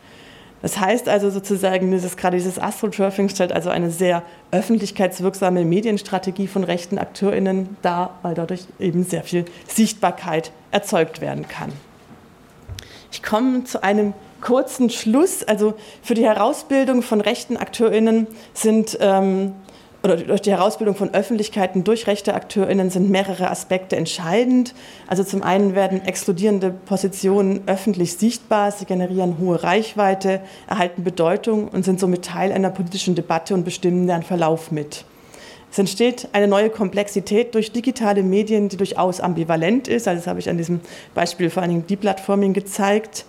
Das heißt also sozusagen, dieses, gerade dieses Astroturfing stellt also eine sehr öffentlichkeitswirksame Medienstrategie von rechten AkteurInnen dar, weil dadurch eben sehr viel Sichtbarkeit erzeugt werden kann. Ich komme zu einem kurzen Schluss. Also für die Herausbildung von rechten AkteurInnen sind ähm, oder durch die Herausbildung von Öffentlichkeiten durch rechte AkteurInnen sind mehrere Aspekte entscheidend. Also zum einen werden explodierende Positionen öffentlich sichtbar, sie generieren hohe Reichweite, erhalten Bedeutung und sind somit Teil einer politischen Debatte und bestimmen deren Verlauf mit. Es entsteht eine neue Komplexität durch digitale Medien, die durchaus ambivalent ist. Also das habe ich an diesem Beispiel vor allen Dingen Deplatforming gezeigt.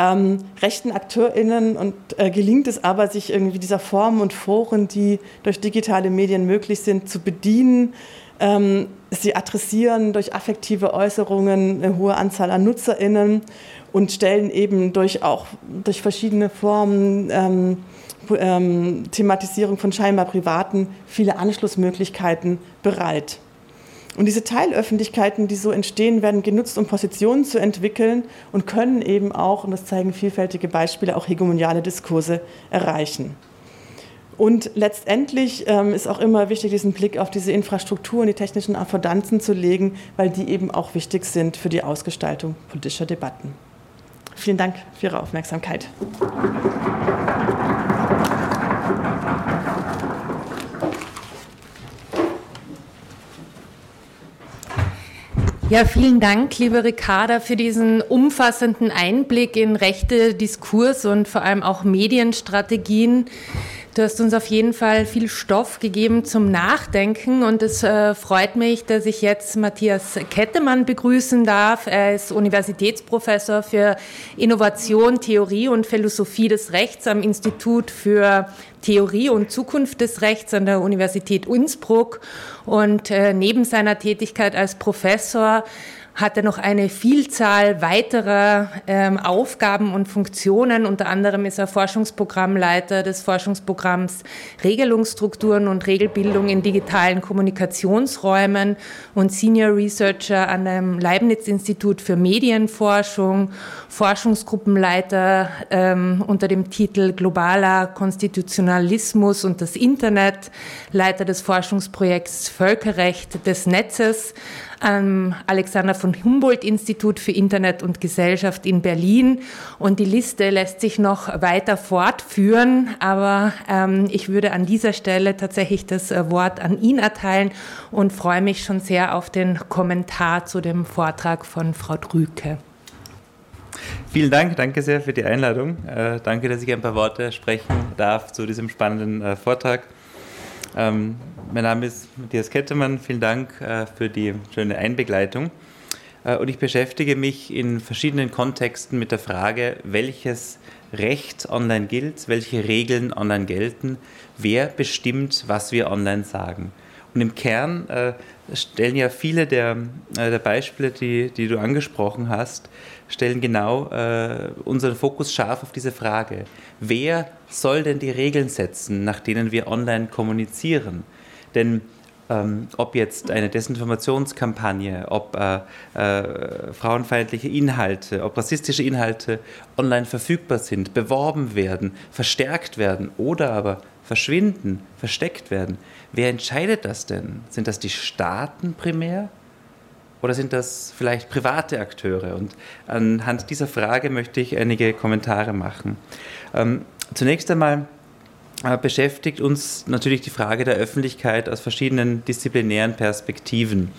Ähm, rechten AkteurInnen und äh, gelingt es aber, sich irgendwie dieser Formen und Foren, die durch digitale Medien möglich sind, zu bedienen. Ähm, sie adressieren durch affektive Äußerungen eine hohe Anzahl an NutzerInnen und stellen eben durch auch durch verschiedene Formen ähm, ähm, Thematisierung von scheinbar privaten viele Anschlussmöglichkeiten bereit. Und diese Teilöffentlichkeiten, die so entstehen, werden genutzt, um Positionen zu entwickeln und können eben auch, und das zeigen vielfältige Beispiele, auch hegemoniale Diskurse erreichen. Und letztendlich ähm, ist auch immer wichtig, diesen Blick auf diese Infrastruktur und die technischen Affordanzen zu legen, weil die eben auch wichtig sind für die Ausgestaltung politischer Debatten. Vielen Dank für Ihre Aufmerksamkeit. Ja, vielen Dank, liebe Ricarda, für diesen umfassenden Einblick in rechte Diskurs und vor allem auch Medienstrategien. Du hast uns auf jeden Fall viel Stoff gegeben zum Nachdenken und es äh, freut mich, dass ich jetzt Matthias Kettemann begrüßen darf. Er ist Universitätsprofessor für Innovation, Theorie und Philosophie des Rechts am Institut für Theorie und Zukunft des Rechts an der Universität Innsbruck und äh, neben seiner Tätigkeit als Professor hat er noch eine Vielzahl weiterer ähm, Aufgaben und Funktionen. Unter anderem ist er Forschungsprogrammleiter des Forschungsprogramms Regelungsstrukturen und Regelbildung in digitalen Kommunikationsräumen und Senior Researcher an dem Leibniz-Institut für Medienforschung, Forschungsgruppenleiter ähm, unter dem Titel Globaler Konstitutionalismus und das Internet, Leiter des Forschungsprojekts Völkerrecht des Netzes am Alexander von Humboldt Institut für Internet und Gesellschaft in Berlin. Und die Liste lässt sich noch weiter fortführen, aber ähm, ich würde an dieser Stelle tatsächlich das äh, Wort an ihn erteilen und freue mich schon sehr auf den Kommentar zu dem Vortrag von Frau Drüke. Vielen Dank, danke sehr für die Einladung. Äh, danke, dass ich ein paar Worte sprechen darf zu diesem spannenden äh, Vortrag. Ähm, mein Name ist Matthias Kettermann. Vielen Dank äh, für die schöne Einbegleitung. Äh, und ich beschäftige mich in verschiedenen Kontexten mit der Frage, welches Recht online gilt, welche Regeln online gelten, wer bestimmt, was wir online sagen. Und im Kern äh, stellen ja viele der, äh, der Beispiele, die, die du angesprochen hast, stellen genau äh, unseren Fokus scharf auf diese Frage. Wer soll denn die Regeln setzen, nach denen wir online kommunizieren? Denn ähm, ob jetzt eine Desinformationskampagne, ob äh, äh, frauenfeindliche Inhalte, ob rassistische Inhalte online verfügbar sind, beworben werden, verstärkt werden oder aber verschwinden, versteckt werden. Wer entscheidet das denn? Sind das die Staaten primär? Oder sind das vielleicht private Akteure? Und anhand dieser Frage möchte ich einige Kommentare machen. Ähm, zunächst einmal beschäftigt uns natürlich die Frage der Öffentlichkeit aus verschiedenen disziplinären Perspektiven.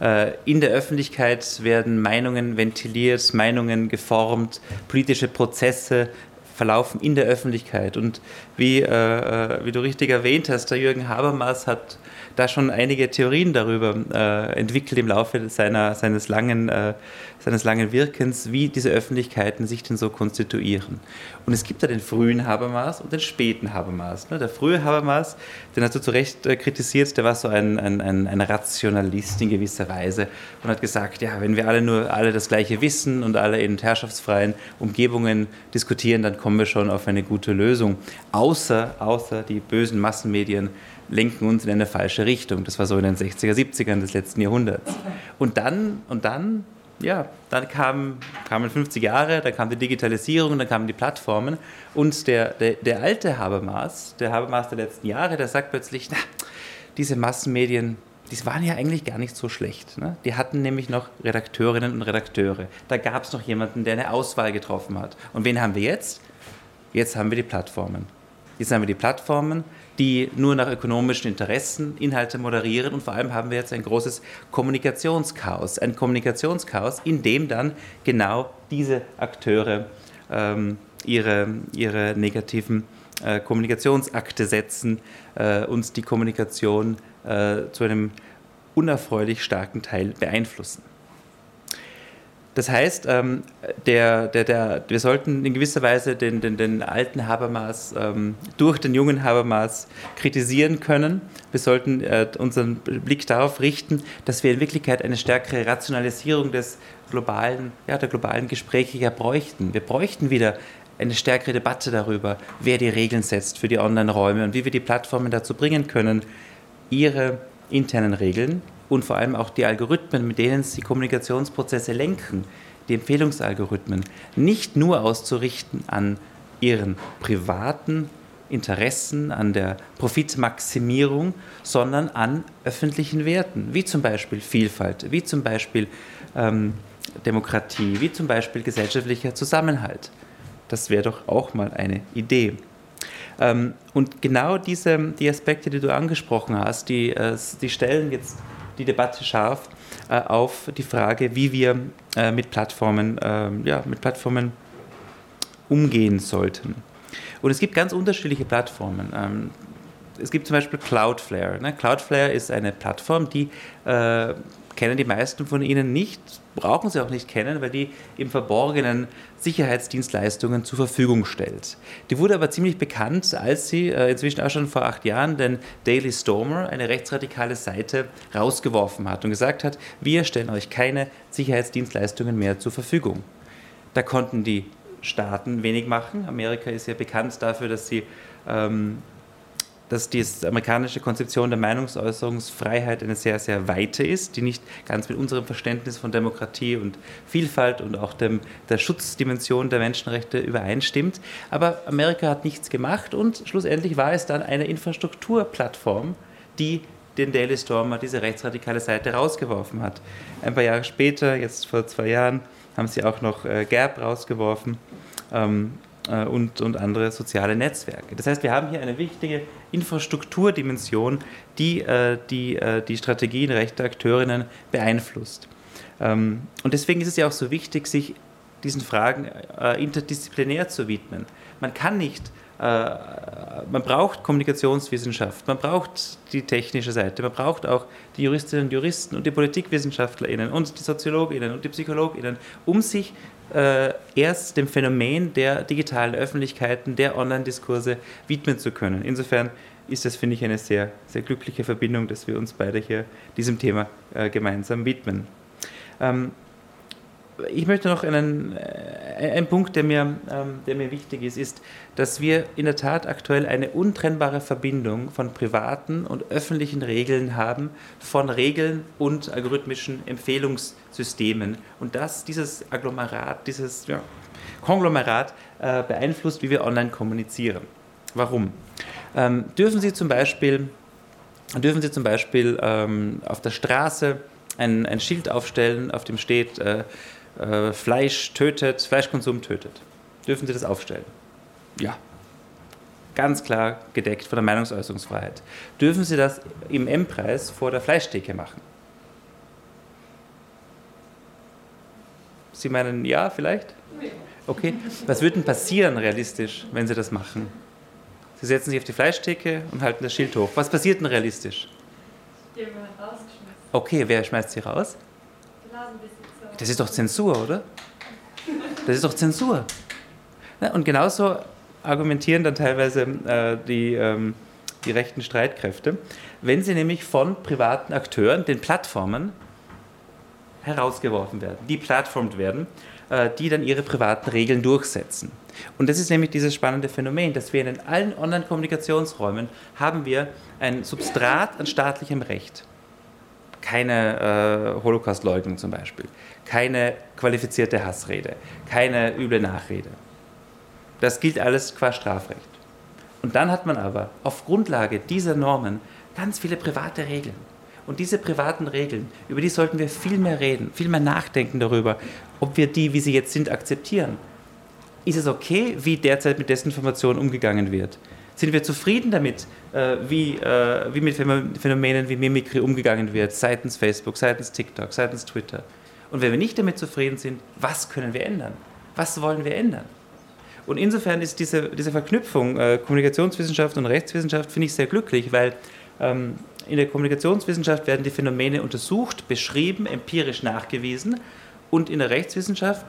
Äh, in der Öffentlichkeit werden Meinungen ventiliert, Meinungen geformt, politische Prozesse verlaufen in der Öffentlichkeit. Und wie, äh, äh wie du richtig erwähnt hast, der Jürgen Habermas hat da schon einige Theorien darüber äh, entwickelt im Laufe seiner, seines, langen, äh, seines langen Wirkens, wie diese Öffentlichkeiten sich denn so konstituieren. Und es gibt da den frühen Habermas und den späten Habermas. Ne? Der frühe Habermas, den hast du zu Recht äh, kritisiert, der war so ein, ein, ein, ein Rationalist in gewisser Weise und hat gesagt, ja, wenn wir alle nur alle das Gleiche wissen und alle in herrschaftsfreien Umgebungen diskutieren, dann kommen wir schon auf eine gute Lösung. Außer, außer die bösen Massenmedien lenken uns in eine falsche Richtung. Das war so in den 60er, 70ern des letzten Jahrhunderts. Und dann, und dann, ja, dann kamen, kamen 50 Jahre, dann kam die Digitalisierung, dann kamen die Plattformen und der, der, der alte Habermas, der Habermas der letzten Jahre, der sagt plötzlich, na, diese Massenmedien, die waren ja eigentlich gar nicht so schlecht. Ne? Die hatten nämlich noch Redakteurinnen und Redakteure. Da gab es noch jemanden, der eine Auswahl getroffen hat. Und wen haben wir jetzt? Jetzt haben wir die Plattformen. Jetzt haben wir die Plattformen, die nur nach ökonomischen Interessen Inhalte moderieren und vor allem haben wir jetzt ein großes Kommunikationschaos. Ein Kommunikationschaos, in dem dann genau diese Akteure ähm, ihre, ihre negativen äh, Kommunikationsakte setzen äh, und die Kommunikation äh, zu einem unerfreulich starken Teil beeinflussen. Das heißt, ähm, der, der, der, wir sollten in gewisser Weise den, den, den alten Habermas ähm, durch den jungen Habermas kritisieren können. Wir sollten äh, unseren Blick darauf richten, dass wir in Wirklichkeit eine stärkere Rationalisierung des globalen, ja, der globalen Gespräche ja bräuchten. Wir bräuchten wieder eine stärkere Debatte darüber, wer die Regeln setzt für die Online-Räume und wie wir die Plattformen dazu bringen können, ihre internen Regeln und vor allem auch die Algorithmen, mit denen sie Kommunikationsprozesse lenken, die Empfehlungsalgorithmen, nicht nur auszurichten an ihren privaten Interessen, an der Profitmaximierung, sondern an öffentlichen Werten, wie zum Beispiel Vielfalt, wie zum Beispiel ähm, Demokratie, wie zum Beispiel gesellschaftlicher Zusammenhalt. Das wäre doch auch mal eine Idee. Ähm, und genau diese die Aspekte, die du angesprochen hast, die, äh, die stellen jetzt die Debatte scharf äh, auf die Frage, wie wir äh, mit, Plattformen, äh, ja, mit Plattformen umgehen sollten. Und es gibt ganz unterschiedliche Plattformen. Ähm, es gibt zum Beispiel Cloudflare. Ne? Cloudflare ist eine Plattform, die äh, kennen die meisten von Ihnen nicht, brauchen sie auch nicht kennen, weil die im Verborgenen Sicherheitsdienstleistungen zur Verfügung stellt. Die wurde aber ziemlich bekannt, als sie äh, inzwischen auch schon vor acht Jahren den Daily Stormer, eine rechtsradikale Seite, rausgeworfen hat und gesagt hat, wir stellen euch keine Sicherheitsdienstleistungen mehr zur Verfügung. Da konnten die Staaten wenig machen. Amerika ist ja bekannt dafür, dass sie ähm, dass die amerikanische Konzeption der Meinungsäußerungsfreiheit eine sehr, sehr weite ist, die nicht ganz mit unserem Verständnis von Demokratie und Vielfalt und auch dem, der Schutzdimension der Menschenrechte übereinstimmt. Aber Amerika hat nichts gemacht und schlussendlich war es dann eine Infrastrukturplattform, die den Daily Stormer, diese rechtsradikale Seite, rausgeworfen hat. Ein paar Jahre später, jetzt vor zwei Jahren, haben sie auch noch äh, GERB rausgeworfen. Ähm, äh, und, und andere soziale Netzwerke. Das heißt, wir haben hier eine wichtige Infrastrukturdimension, die äh, die, äh, die Strategien rechter Akteurinnen beeinflusst. Ähm, und deswegen ist es ja auch so wichtig, sich diesen Fragen interdisziplinär zu widmen. Man kann nicht man braucht Kommunikationswissenschaft, man braucht die technische Seite, man braucht auch die Juristinnen und Juristen und die PolitikwissenschaftlerInnen und die SoziologInnen und die PsychologInnen, um sich äh, erst dem Phänomen der digitalen Öffentlichkeiten, der Online-Diskurse widmen zu können. Insofern ist das, finde ich, eine sehr, sehr glückliche Verbindung, dass wir uns beide hier diesem Thema äh, gemeinsam widmen. Ähm, ich möchte noch einen, äh, Punkt, der mir, ähm, der mir wichtig ist, ist, dass wir in der Tat aktuell eine untrennbare Verbindung von privaten und öffentlichen Regeln haben, von Regeln und algorithmischen Empfehlungssystemen. Und dass dieses Agglomerat, dieses ja, Konglomerat äh, beeinflusst, wie wir online kommunizieren. Warum? Ähm, dürfen Sie zum Beispiel, dürfen Sie zum Beispiel ähm, auf der Straße ein, ein Schild aufstellen, auf dem steht, äh, äh, Fleisch tötet, Fleischkonsum tötet. Dürfen Sie das aufstellen? Ja. Ganz klar gedeckt von der Meinungsäußerungsfreiheit. Dürfen Sie das im M-Preis vor der Fleischtheke machen? Sie meinen ja, vielleicht? Okay. Was würde denn passieren realistisch, wenn Sie das machen? Sie setzen sich auf die Fleischtheke und halten das Schild hoch. Was passiert denn realistisch? Die werden rausgeschmissen. Okay, wer schmeißt sie raus? Das ist doch Zensur, oder? Das ist doch Zensur. Und genauso argumentieren dann teilweise äh, die, ähm, die rechten Streitkräfte, wenn sie nämlich von privaten Akteuren, den Plattformen, herausgeworfen werden, die plattformt werden, äh, die dann ihre privaten Regeln durchsetzen. Und das ist nämlich dieses spannende Phänomen, dass wir in allen Online-Kommunikationsräumen haben wir ein Substrat an staatlichem Recht keine äh, Holocaust-Leugnung zum Beispiel, keine qualifizierte Hassrede, keine üble Nachrede. Das gilt alles qua Strafrecht. Und dann hat man aber auf Grundlage dieser Normen ganz viele private Regeln. Und diese privaten Regeln, über die sollten wir viel mehr reden, viel mehr nachdenken darüber, ob wir die, wie sie jetzt sind, akzeptieren. Ist es okay, wie derzeit mit Desinformation umgegangen wird? Sind wir zufrieden damit, äh, wie, äh, wie mit Phänomenen wie Mimikry umgegangen wird, seitens Facebook, seitens TikTok, seitens Twitter. Und wenn wir nicht damit zufrieden sind, was können wir ändern? Was wollen wir ändern? Und insofern ist diese, diese Verknüpfung äh, Kommunikationswissenschaft und Rechtswissenschaft, finde ich sehr glücklich, weil ähm, in der Kommunikationswissenschaft werden die Phänomene untersucht, beschrieben, empirisch nachgewiesen und in der Rechtswissenschaft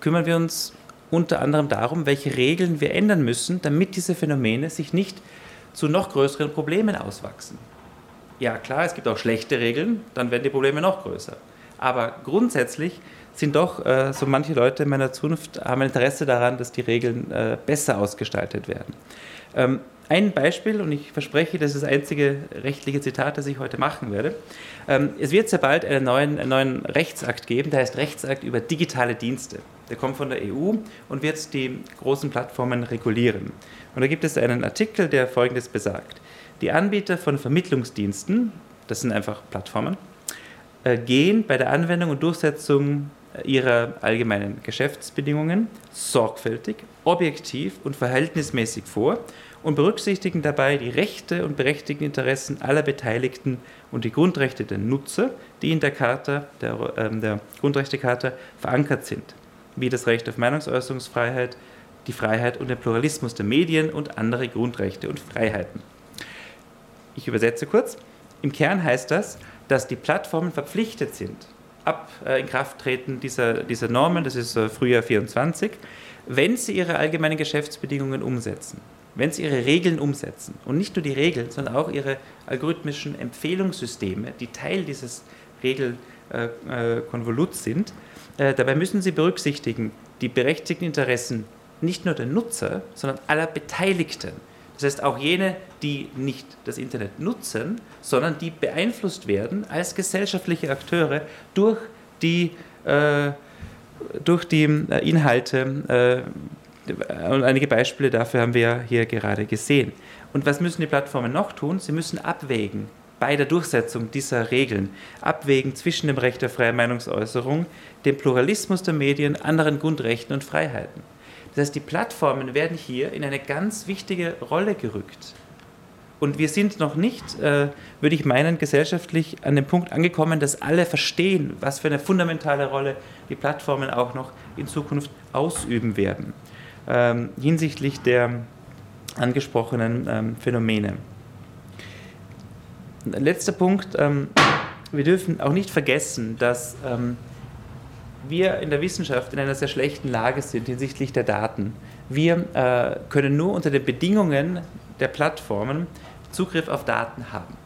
kümmern wir uns unter anderem darum, welche Regeln wir ändern müssen, damit diese Phänomene sich nicht zu noch größeren Problemen auswachsen. Ja, klar, es gibt auch schlechte Regeln, dann werden die Probleme noch größer. Aber grundsätzlich sind doch äh, so manche Leute in meiner Zunft haben Interesse daran, dass die Regeln äh, besser ausgestaltet werden. Ähm, ein Beispiel, und ich verspreche, das ist das einzige rechtliche Zitat, das ich heute machen werde. Ähm, es wird sehr bald einen neuen, einen neuen Rechtsakt geben, der heißt Rechtsakt über digitale Dienste. Der kommt von der EU und wird die großen Plattformen regulieren. Und da gibt es einen Artikel, der Folgendes besagt. Die Anbieter von Vermittlungsdiensten, das sind einfach Plattformen, äh, gehen bei der Anwendung und Durchsetzung ihrer allgemeinen Geschäftsbedingungen sorgfältig, objektiv und verhältnismäßig vor und berücksichtigen dabei die Rechte und berechtigten Interessen aller Beteiligten und die Grundrechte der Nutzer, die in der Charta, der, äh, der Grundrechtecharta verankert sind, wie das Recht auf Meinungsäußerungsfreiheit, die Freiheit und der Pluralismus der Medien und andere Grundrechte und Freiheiten. Ich übersetze kurz. Im Kern heißt das, dass die Plattformen verpflichtet sind, ab äh, Inkrafttreten dieser, dieser Normen, das ist äh, Frühjahr 24, wenn sie ihre allgemeinen Geschäftsbedingungen umsetzen, wenn sie ihre Regeln umsetzen und nicht nur die Regeln, sondern auch ihre algorithmischen Empfehlungssysteme, die Teil dieses Regelkonvoluts äh, dabei müssen sie berücksichtigen die berechtigten Interessen nicht nur der Nutzer, sondern aller Beteiligten. Das heißt auch jene, die nicht das Internet nutzen, sondern die beeinflusst werden als gesellschaftliche Akteure durch die, äh, durch die äh, Inhalte. Äh, und einige Beispiele dafür haben wir hier gerade gesehen. Und was müssen die Plattformen noch tun? Sie müssen abwägen bei der Durchsetzung dieser Regeln, abwägen zwischen dem Recht der freien Meinungsäußerung, dem Pluralismus der Medien, anderen Grundrechten und Freiheiten. Das heißt, die Plattformen werden hier in eine ganz wichtige Rolle gerückt. Und wir sind noch nicht, äh, würde ich meinen, gesellschaftlich an dem Punkt angekommen, dass alle verstehen, was für eine fundamentale Rolle die Plattformen auch noch in Zukunft ausüben werden, ähm, hinsichtlich der angesprochenen ähm, Phänomene. Letzter Punkt, ähm, wir dürfen auch nicht vergessen, dass ähm, wir in der Wissenschaft in einer sehr schlechten Lage sind hinsichtlich der Daten. Wir äh, können nur unter den Bedingungen der Plattformen Zugriff auf Daten haben.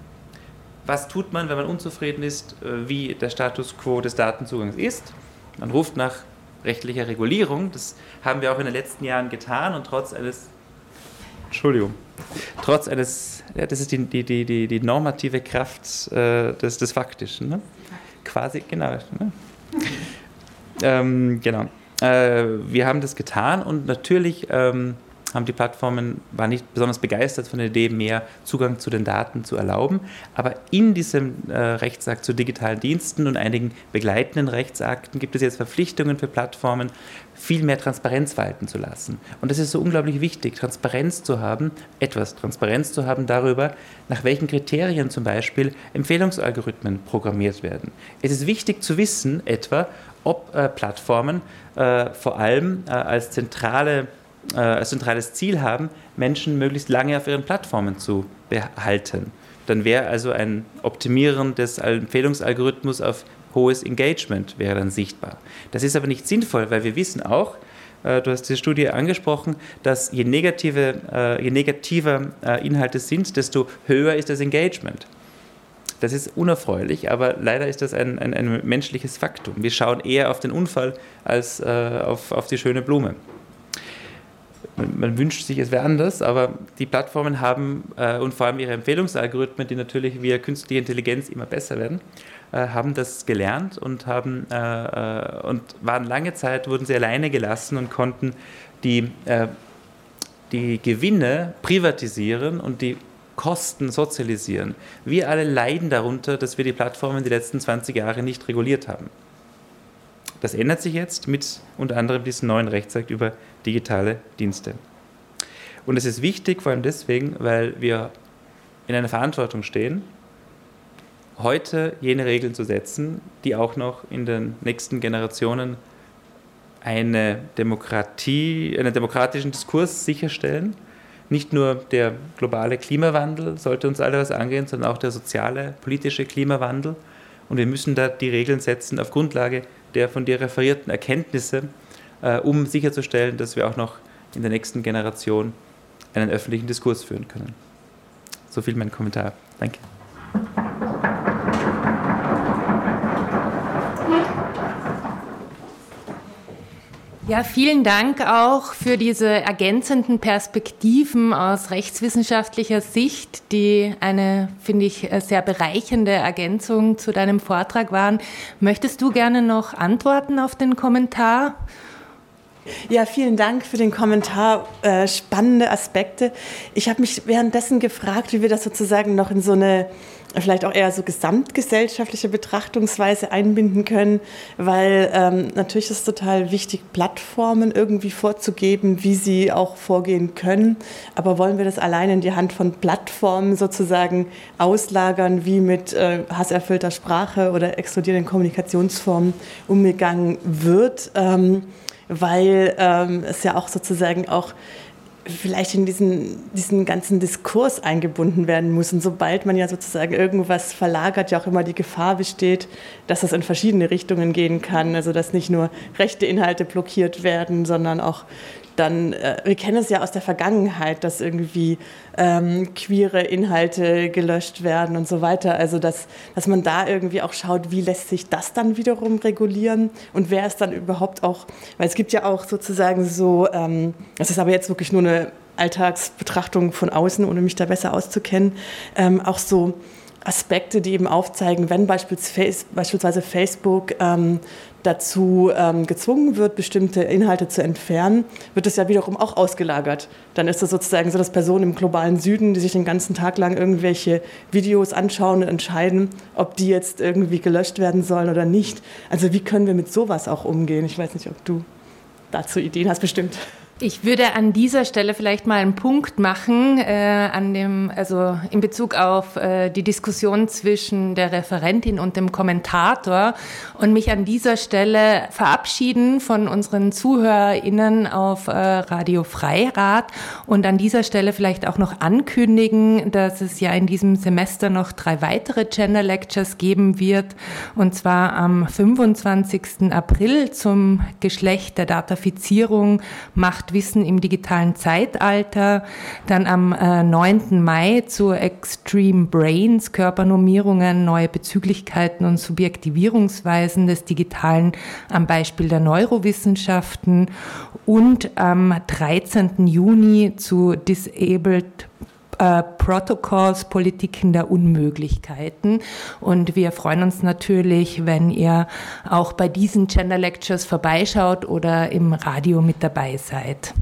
Was tut man, wenn man unzufrieden ist, äh, wie der Status quo des Datenzugangs ist? Man ruft nach rechtlicher Regulierung. Das haben wir auch in den letzten Jahren getan und trotz eines Entschuldigung. Trotz eines, ja, das ist die, die, die, die normative Kraft äh, des, des Faktischen. Ne? Quasi, genau. Ne? [laughs] ähm, genau. Äh, wir haben das getan und natürlich ähm, haben die Plattformen, waren nicht besonders begeistert von der Idee, mehr Zugang zu den Daten zu erlauben. Aber in diesem äh, Rechtsakt zu digitalen Diensten und einigen begleitenden Rechtsakten gibt es jetzt Verpflichtungen für Plattformen, viel mehr Transparenz walten zu lassen. Und das ist so unglaublich wichtig, Transparenz zu haben, etwas Transparenz zu haben darüber, nach welchen Kriterien zum Beispiel Empfehlungsalgorithmen programmiert werden. Es ist wichtig zu wissen, etwa, ob äh, Plattformen äh, vor allem äh, als, zentrale, äh, als zentrales Ziel haben, Menschen möglichst lange auf ihren Plattformen zu behalten. Dann wäre also ein Optimieren des Empfehlungsalgorithmus auf hohes Engagement wäre dann sichtbar. Das ist aber nicht sinnvoll, weil wir wissen auch, äh, du hast die Studie angesprochen, dass je, negative, äh, je negativer Inhalte sind, desto höher ist das Engagement. Das ist unerfreulich, aber leider ist das ein, ein, ein menschliches Faktum. Wir schauen eher auf den Unfall als äh, auf, auf die schöne Blume. Man, man wünscht sich, es wäre anders, aber die Plattformen haben äh, und vor allem ihre Empfehlungsalgorithmen, die natürlich via künstliche Intelligenz immer besser werden, äh, haben das gelernt und haben äh, äh, und waren lange Zeit wurden sie alleine gelassen und konnten die äh, die Gewinne privatisieren und die Kosten sozialisieren. Wir alle leiden darunter, dass wir die Plattformen die letzten 20 Jahre nicht reguliert haben. Das ändert sich jetzt mit unter anderem diesem neuen Rechtsakt über digitale Dienste. Und es ist wichtig, vor allem deswegen, weil wir in einer Verantwortung stehen, heute jene Regeln zu setzen, die auch noch in den nächsten Generationen eine Demokratie, einen demokratischen Diskurs sicherstellen nicht nur der globale Klimawandel sollte uns alle was angehen, sondern auch der soziale, politische Klimawandel. Und wir müssen da die Regeln setzen auf Grundlage der von dir referierten Erkenntnisse, äh, um sicherzustellen, dass wir auch noch in der nächsten Generation einen öffentlichen Diskurs führen können. So viel mein Kommentar. Danke. Ja, vielen Dank auch für diese ergänzenden Perspektiven aus rechtswissenschaftlicher Sicht, die eine, finde ich, sehr bereichende Ergänzung zu deinem Vortrag waren. Möchtest du gerne noch antworten auf den Kommentar? Ja, vielen Dank für den Kommentar. Äh, spannende Aspekte. Ich habe mich währenddessen gefragt, wie wir das sozusagen noch in so eine vielleicht auch eher so gesamtgesellschaftliche Betrachtungsweise einbinden können, weil ähm, natürlich ist es total wichtig, Plattformen irgendwie vorzugeben, wie sie auch vorgehen können. Aber wollen wir das alleine in die Hand von Plattformen sozusagen auslagern, wie mit äh, hasserfüllter Sprache oder explodierenden Kommunikationsformen umgegangen wird? Ähm, weil ähm, es ja auch sozusagen auch vielleicht in diesen, diesen ganzen Diskurs eingebunden werden muss. Und sobald man ja sozusagen irgendwas verlagert, ja auch immer die Gefahr besteht, dass es in verschiedene Richtungen gehen kann. Also dass nicht nur rechte Inhalte blockiert werden, sondern auch dann, äh, wir kennen es ja aus der Vergangenheit, dass irgendwie ähm, queere Inhalte gelöscht werden und so weiter. Also dass, dass man da irgendwie auch schaut, wie lässt sich das dann wiederum regulieren und wer ist dann überhaupt auch, weil es gibt ja auch sozusagen so, ähm, das ist aber jetzt wirklich nur eine Alltagsbetrachtung von außen, ohne mich da besser auszukennen, ähm, auch so Aspekte, die eben aufzeigen, wenn beispielsweise Facebook ähm, dazu ähm, gezwungen wird, bestimmte Inhalte zu entfernen, wird es ja wiederum auch ausgelagert. Dann ist es sozusagen so, dass Personen im globalen Süden, die sich den ganzen Tag lang irgendwelche Videos anschauen und entscheiden, ob die jetzt irgendwie gelöscht werden sollen oder nicht. Also wie können wir mit sowas auch umgehen? Ich weiß nicht, ob du dazu Ideen hast, bestimmt. Ich würde an dieser Stelle vielleicht mal einen Punkt machen, äh, an dem, also in Bezug auf äh, die Diskussion zwischen der Referentin und dem Kommentator und mich an dieser Stelle verabschieden von unseren ZuhörerInnen auf äh, Radio Freirad und an dieser Stelle vielleicht auch noch ankündigen, dass es ja in diesem Semester noch drei weitere Gender Lectures geben wird und zwar am 25. April zum Geschlecht der Datafizierung macht Wissen im digitalen Zeitalter. Dann am äh, 9. Mai zu Extreme Brains, Körpernormierungen, neue Bezüglichkeiten und Subjektivierungsweisen des Digitalen am Beispiel der Neurowissenschaften. Und am 13. Juni zu Disabled äh, Protocols, Politiken der Unmöglichkeiten. Und wir freuen uns natürlich, wenn ihr auch bei diesen Gender Lectures vorbeischaut oder im Radio mit dabei seid.